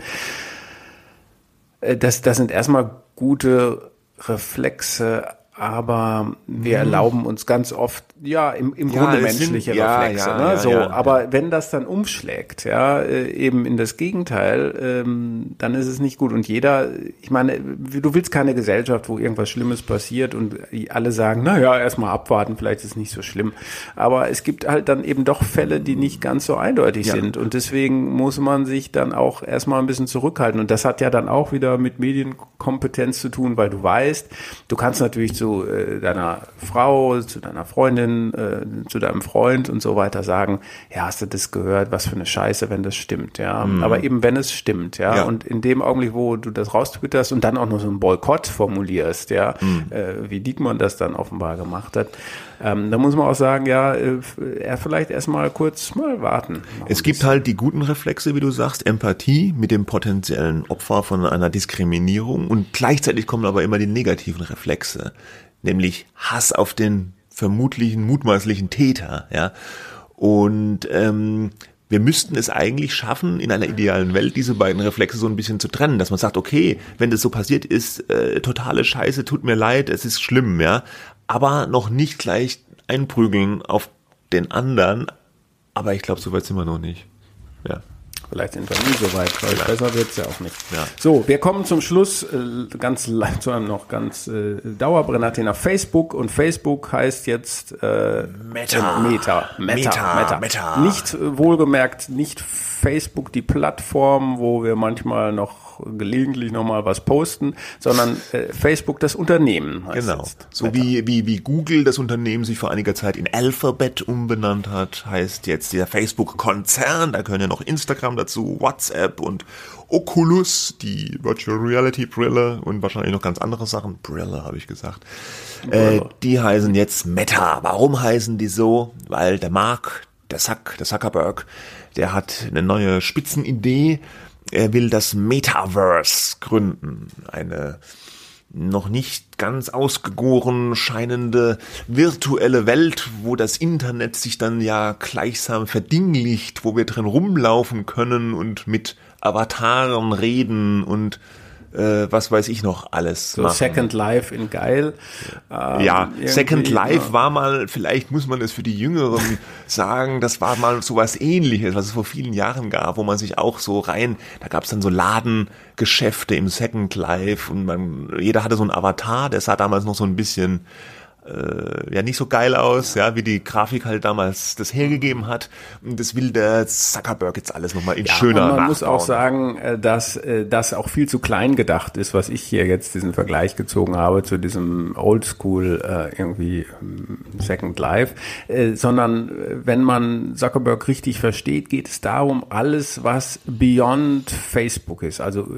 Äh, das, das sind erstmal gute Reflexe, aber wir mhm. erlauben uns ganz oft ja, im, im ja, Grunde menschliche sind, Reflexe. Ja, ja, ne? so, aber wenn das dann umschlägt, ja, äh, eben in das Gegenteil, ähm, dann ist es nicht gut. Und jeder, ich meine, du willst keine Gesellschaft, wo irgendwas Schlimmes passiert und alle sagen, na ja, erstmal abwarten, vielleicht ist es nicht so schlimm. Aber es gibt halt dann eben doch Fälle, die nicht ganz so eindeutig sind. Und deswegen muss man sich dann auch erstmal ein bisschen zurückhalten. Und das hat ja dann auch wieder mit Medienkompetenz zu tun, weil du weißt, du kannst natürlich zu äh, deiner Frau, zu deiner Freundin, Freundin, äh, zu deinem Freund und so weiter sagen, ja, hast du das gehört, was für eine Scheiße, wenn das stimmt, ja. Mhm. Aber eben wenn es stimmt, ja? ja. Und in dem Augenblick, wo du das raustwitterst und dann auch noch so einen Boykott formulierst, ja, mhm. äh, wie Diekmann das dann offenbar gemacht hat, ähm, da muss man auch sagen, ja, äh, er vielleicht erstmal kurz mal warten. Es gibt halt die guten Reflexe, wie du sagst, Empathie mit dem potenziellen Opfer von einer Diskriminierung und gleichzeitig kommen aber immer die negativen Reflexe, nämlich Hass auf den vermutlichen, mutmaßlichen Täter, ja. Und ähm, wir müssten es eigentlich schaffen, in einer idealen Welt diese beiden Reflexe so ein bisschen zu trennen, dass man sagt, okay, wenn das so passiert ist, äh, totale Scheiße, tut mir leid, es ist schlimm, ja, aber noch nicht gleich einprügeln auf den anderen. Aber ich glaube, so weit sind wir noch nicht. Ja. Vielleicht sind wir nie so weit, weil ja. besser wird's ja auch nicht. Ja. So, wir kommen zum Schluss äh, ganz zu einem noch ganz äh, Dauerbrenner-Thema Facebook und Facebook heißt jetzt äh, Meta. Meta. Meta. Meta. Meta. Meta. Nicht äh, wohlgemerkt, nicht Facebook die Plattform, wo wir manchmal noch gelegentlich nochmal was posten, sondern äh, Facebook das Unternehmen. genau. So wie, wie, wie Google das Unternehmen sich vor einiger Zeit in Alphabet umbenannt hat, heißt jetzt der Facebook-Konzern, da können ja noch Instagram dazu, WhatsApp und Oculus, die Virtual Reality Brille und wahrscheinlich noch ganz andere Sachen. Brille habe ich gesagt. Äh, die heißen jetzt Meta. Warum heißen die so? Weil der Mark, der Zuck, der Zuckerberg, der hat eine neue Spitzenidee er will das Metaverse gründen, eine noch nicht ganz ausgegoren scheinende virtuelle Welt, wo das Internet sich dann ja gleichsam verdinglicht, wo wir drin rumlaufen können und mit Avataren reden und äh, was weiß ich noch alles. So machen. Second Life in geil. Ähm, ja, Second Life war mal, vielleicht muss man es für die Jüngeren sagen, das war mal so was ähnliches, was es vor vielen Jahren gab, wo man sich auch so rein, da gab es dann so Ladengeschäfte im Second Life und man, jeder hatte so einen Avatar, der sah damals noch so ein bisschen äh, ja nicht so geil aus, ja, wie die Grafik halt damals das hergegeben hat. Und das will der Zuckerberg jetzt alles nochmal in ja, schöner Man nachbauen. muss auch sagen, äh, dass äh, das auch viel zu klein gedacht ist, was ich hier jetzt diesen Vergleich gezogen habe zu diesem Oldschool äh, irgendwie ähm, Second Life, äh, sondern äh, wenn man Zuckerberg richtig versteht, geht es darum, alles, was beyond Facebook ist, also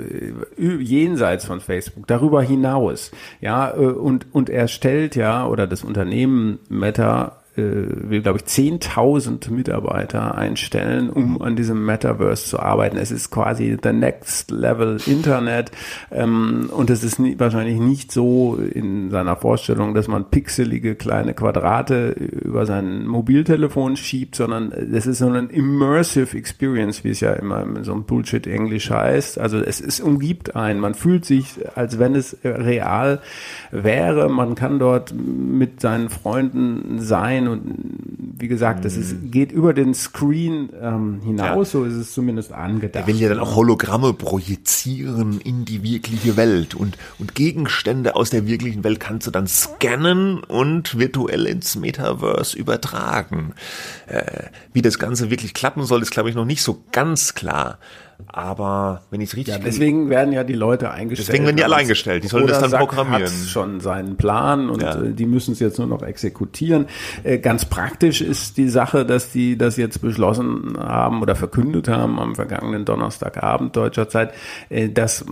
jenseits von Facebook, darüber hinaus, ja, und, und er stellt ja, oder oder das Unternehmen Meta will, glaube ich, 10.000 Mitarbeiter einstellen, um an diesem Metaverse zu arbeiten. Es ist quasi the next level Internet ähm, und es ist nie, wahrscheinlich nicht so in seiner Vorstellung, dass man pixelige kleine Quadrate über sein Mobiltelefon schiebt, sondern es ist so eine immersive Experience, wie es ja immer in so einem Bullshit-Englisch heißt. Also es, es umgibt einen. Man fühlt sich, als wenn es real wäre. Man kann dort mit seinen Freunden sein und wie gesagt, das mhm. geht über den Screen ähm, hinaus, ja. so ist es zumindest angedacht. Er will ja dann auch Hologramme projizieren in die wirkliche Welt und, und Gegenstände aus der wirklichen Welt kannst du dann scannen und virtuell ins Metaverse übertragen. Äh, wie das Ganze wirklich klappen soll, ist glaube ich noch nicht so ganz klar. Aber wenn ich es richtig. Ja, deswegen werden ja die Leute eingestellt. Deswegen werden die alle eingestellt. Die sollen das dann programmieren. Hat schon seinen Plan und ja. Äh, die müssen es jetzt nur noch exekutieren. Äh, ganz praktisch ist die Sache, dass die das jetzt beschlossen haben oder verkündet haben am vergangenen Donnerstagabend deutscher Zeit, äh, dass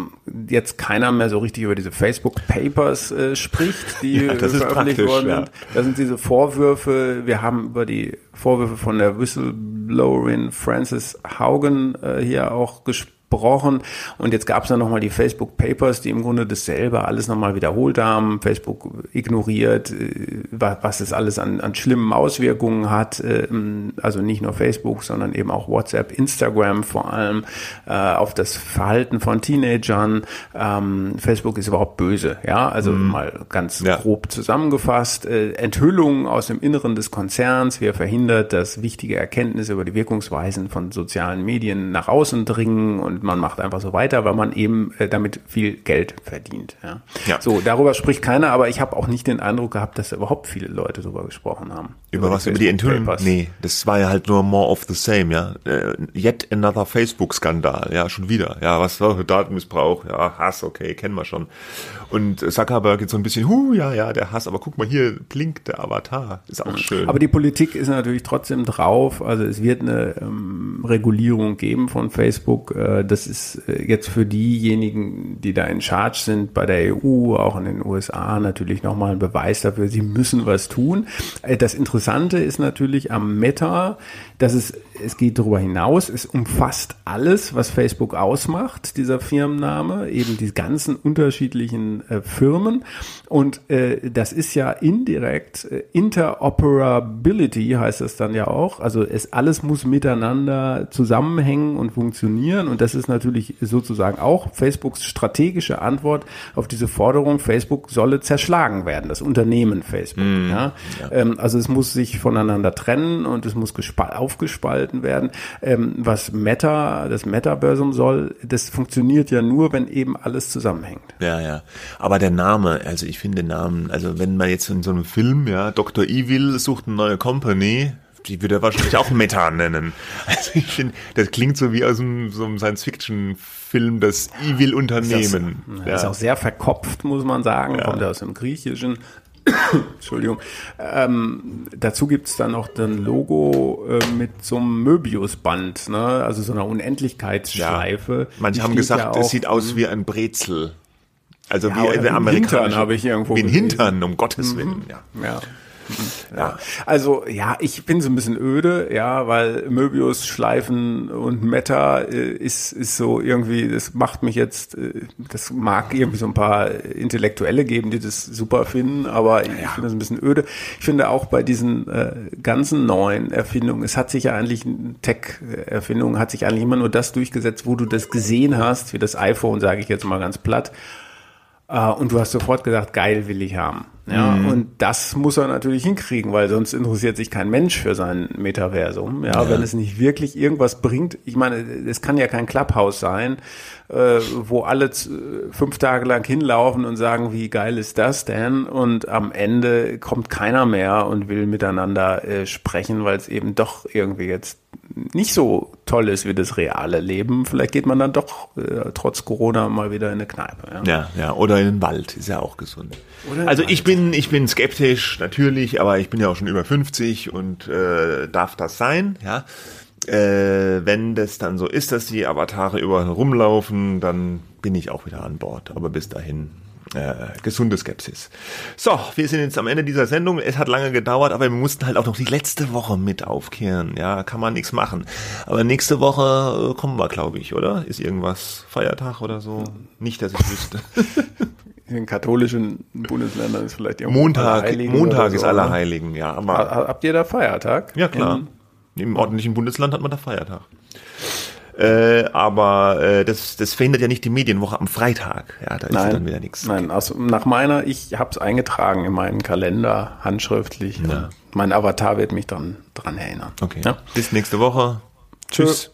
jetzt keiner mehr so richtig über diese Facebook Papers spricht, die ja, veröffentlicht worden sind. Das sind diese Vorwürfe. Wir haben über die Vorwürfe von der Whistleblowerin Frances Haugen äh, hier auch gesprochen besprochen. Und jetzt gab es dann nochmal die Facebook Papers, die im Grunde dasselbe alles nochmal wiederholt haben. Facebook ignoriert, äh, was es alles an, an schlimmen Auswirkungen hat. Ähm, also nicht nur Facebook, sondern eben auch WhatsApp, Instagram vor allem, äh, auf das Verhalten von Teenagern. Ähm, Facebook ist überhaupt böse. Ja, also mhm. mal ganz ja. grob zusammengefasst. Äh, Enthüllungen aus dem Inneren des Konzerns. Wir verhindert, dass wichtige Erkenntnisse über die Wirkungsweisen von sozialen Medien nach außen dringen und man macht einfach so weiter, weil man eben äh, damit viel Geld verdient. Ja. ja. So, darüber spricht keiner, aber ich habe auch nicht den Eindruck gehabt, dass überhaupt viele Leute darüber gesprochen haben. Über, über was? Über die Enthüllung? Nee, das war ja halt nur more of the same, ja. Uh, yet another Facebook-Skandal, ja, schon wieder. Ja, was war Datenmissbrauch? Ja, Hass, okay, kennen wir schon. Und Zuckerberg jetzt so ein bisschen, hu, ja, ja, der Hass, aber guck mal, hier blinkt der Avatar, ist auch schön. Aber die Politik ist natürlich trotzdem drauf, also es wird eine ähm, Regulierung geben von Facebook, äh, das ist äh, jetzt für diejenigen, die da in Charge sind bei der EU, auch in den USA natürlich nochmal ein Beweis dafür, sie müssen was tun. Äh, das Interessante ist natürlich am Meta, dass es, es geht darüber hinaus, es umfasst alles, was Facebook ausmacht, dieser Firmenname, eben die ganzen unterschiedlichen äh, Firmen. Und äh, das ist ja indirekt äh, Interoperability heißt das dann ja auch. Also es alles muss miteinander zusammenhängen und funktionieren. Und das ist natürlich sozusagen auch Facebooks strategische Antwort auf diese Forderung, Facebook solle zerschlagen werden, das Unternehmen Facebook. Mm, ja? ja. Ähm, also es muss sich voneinander trennen und es muss aufgespalten werden. Ähm, was Meta, das Metaversum soll, das funktioniert ja nur, wenn eben alles zusammenhängt. Ja, ja. Aber der Name, also ich finde Namen, also wenn man jetzt in so einem Film, ja, Dr. Evil sucht eine neue Company, die würde er wahrscheinlich auch Meta nennen. Also ich finde, das klingt so wie aus einem, so einem Science-Fiction-Film, das Evil-Unternehmen. Das, ja. ist auch sehr verkopft, muss man sagen. Ja. Kommt aus dem Griechischen. Entschuldigung. Ähm, dazu gibt's dann noch ein Logo äh, mit so einem Möbiusband, ne? also so einer Unendlichkeitsschleife. Ja. Manche haben gesagt, ja auch, es sieht aus wie ein Brezel. Also ja, wie ein Hintern habe ich irgendwo. Wie ein Hintern, um Gottes Willen. Mhm. Ja. ja. Ja. Also ja, ich bin so ein bisschen öde, ja, weil Möbius, Schleifen und Meta äh, ist, ist so irgendwie, das macht mich jetzt, äh, das mag irgendwie so ein paar Intellektuelle geben, die das super finden, aber ich ja. finde das ein bisschen öde. Ich finde auch bei diesen äh, ganzen neuen Erfindungen, es hat sich ja eigentlich, Tech-Erfindungen hat sich eigentlich immer nur das durchgesetzt, wo du das gesehen hast, wie das iPhone, sage ich jetzt mal ganz platt, Uh, und du hast sofort gesagt, geil will ich haben. Ja, mhm. und das muss er natürlich hinkriegen, weil sonst interessiert sich kein Mensch für sein Metaversum. Ja, ja. wenn es nicht wirklich irgendwas bringt. Ich meine, es kann ja kein Clubhouse sein, äh, wo alle fünf Tage lang hinlaufen und sagen, wie geil ist das denn? Und am Ende kommt keiner mehr und will miteinander äh, sprechen, weil es eben doch irgendwie jetzt nicht so toll ist wie das reale Leben, vielleicht geht man dann doch äh, trotz Corona mal wieder in eine Kneipe. Ja, ja, ja oder in den Wald, ist ja auch gesund. also ich bin, ich bin skeptisch, natürlich, aber ich bin ja auch schon über 50 und äh, darf das sein, ja. Äh, wenn das dann so ist, dass die Avatare überall rumlaufen, dann bin ich auch wieder an Bord. Aber bis dahin äh, gesunde Skepsis. So, wir sind jetzt am Ende dieser Sendung. Es hat lange gedauert, aber wir mussten halt auch noch die letzte Woche mit aufkehren. Ja, kann man nichts machen. Aber nächste Woche äh, kommen wir, glaube ich, oder? Ist irgendwas Feiertag oder so? Nicht, dass ich wüsste. In den katholischen Bundesländern ist vielleicht irgendwo Montag. Montag ist so, Allerheiligen, ja. Aber habt ihr da Feiertag? Ja klar. In, Im ordentlichen Bundesland hat man da Feiertag. Äh, aber äh, das, das verhindert ja nicht die Medienwoche am Freitag. Ja, da ist nein, dann wieder nichts. Nein, also nach meiner, ich habe es eingetragen in meinen Kalender, handschriftlich. Ja. Mein Avatar wird mich dann dran erinnern. Okay. Ja? Bis nächste Woche. Tschüss. Tschüss.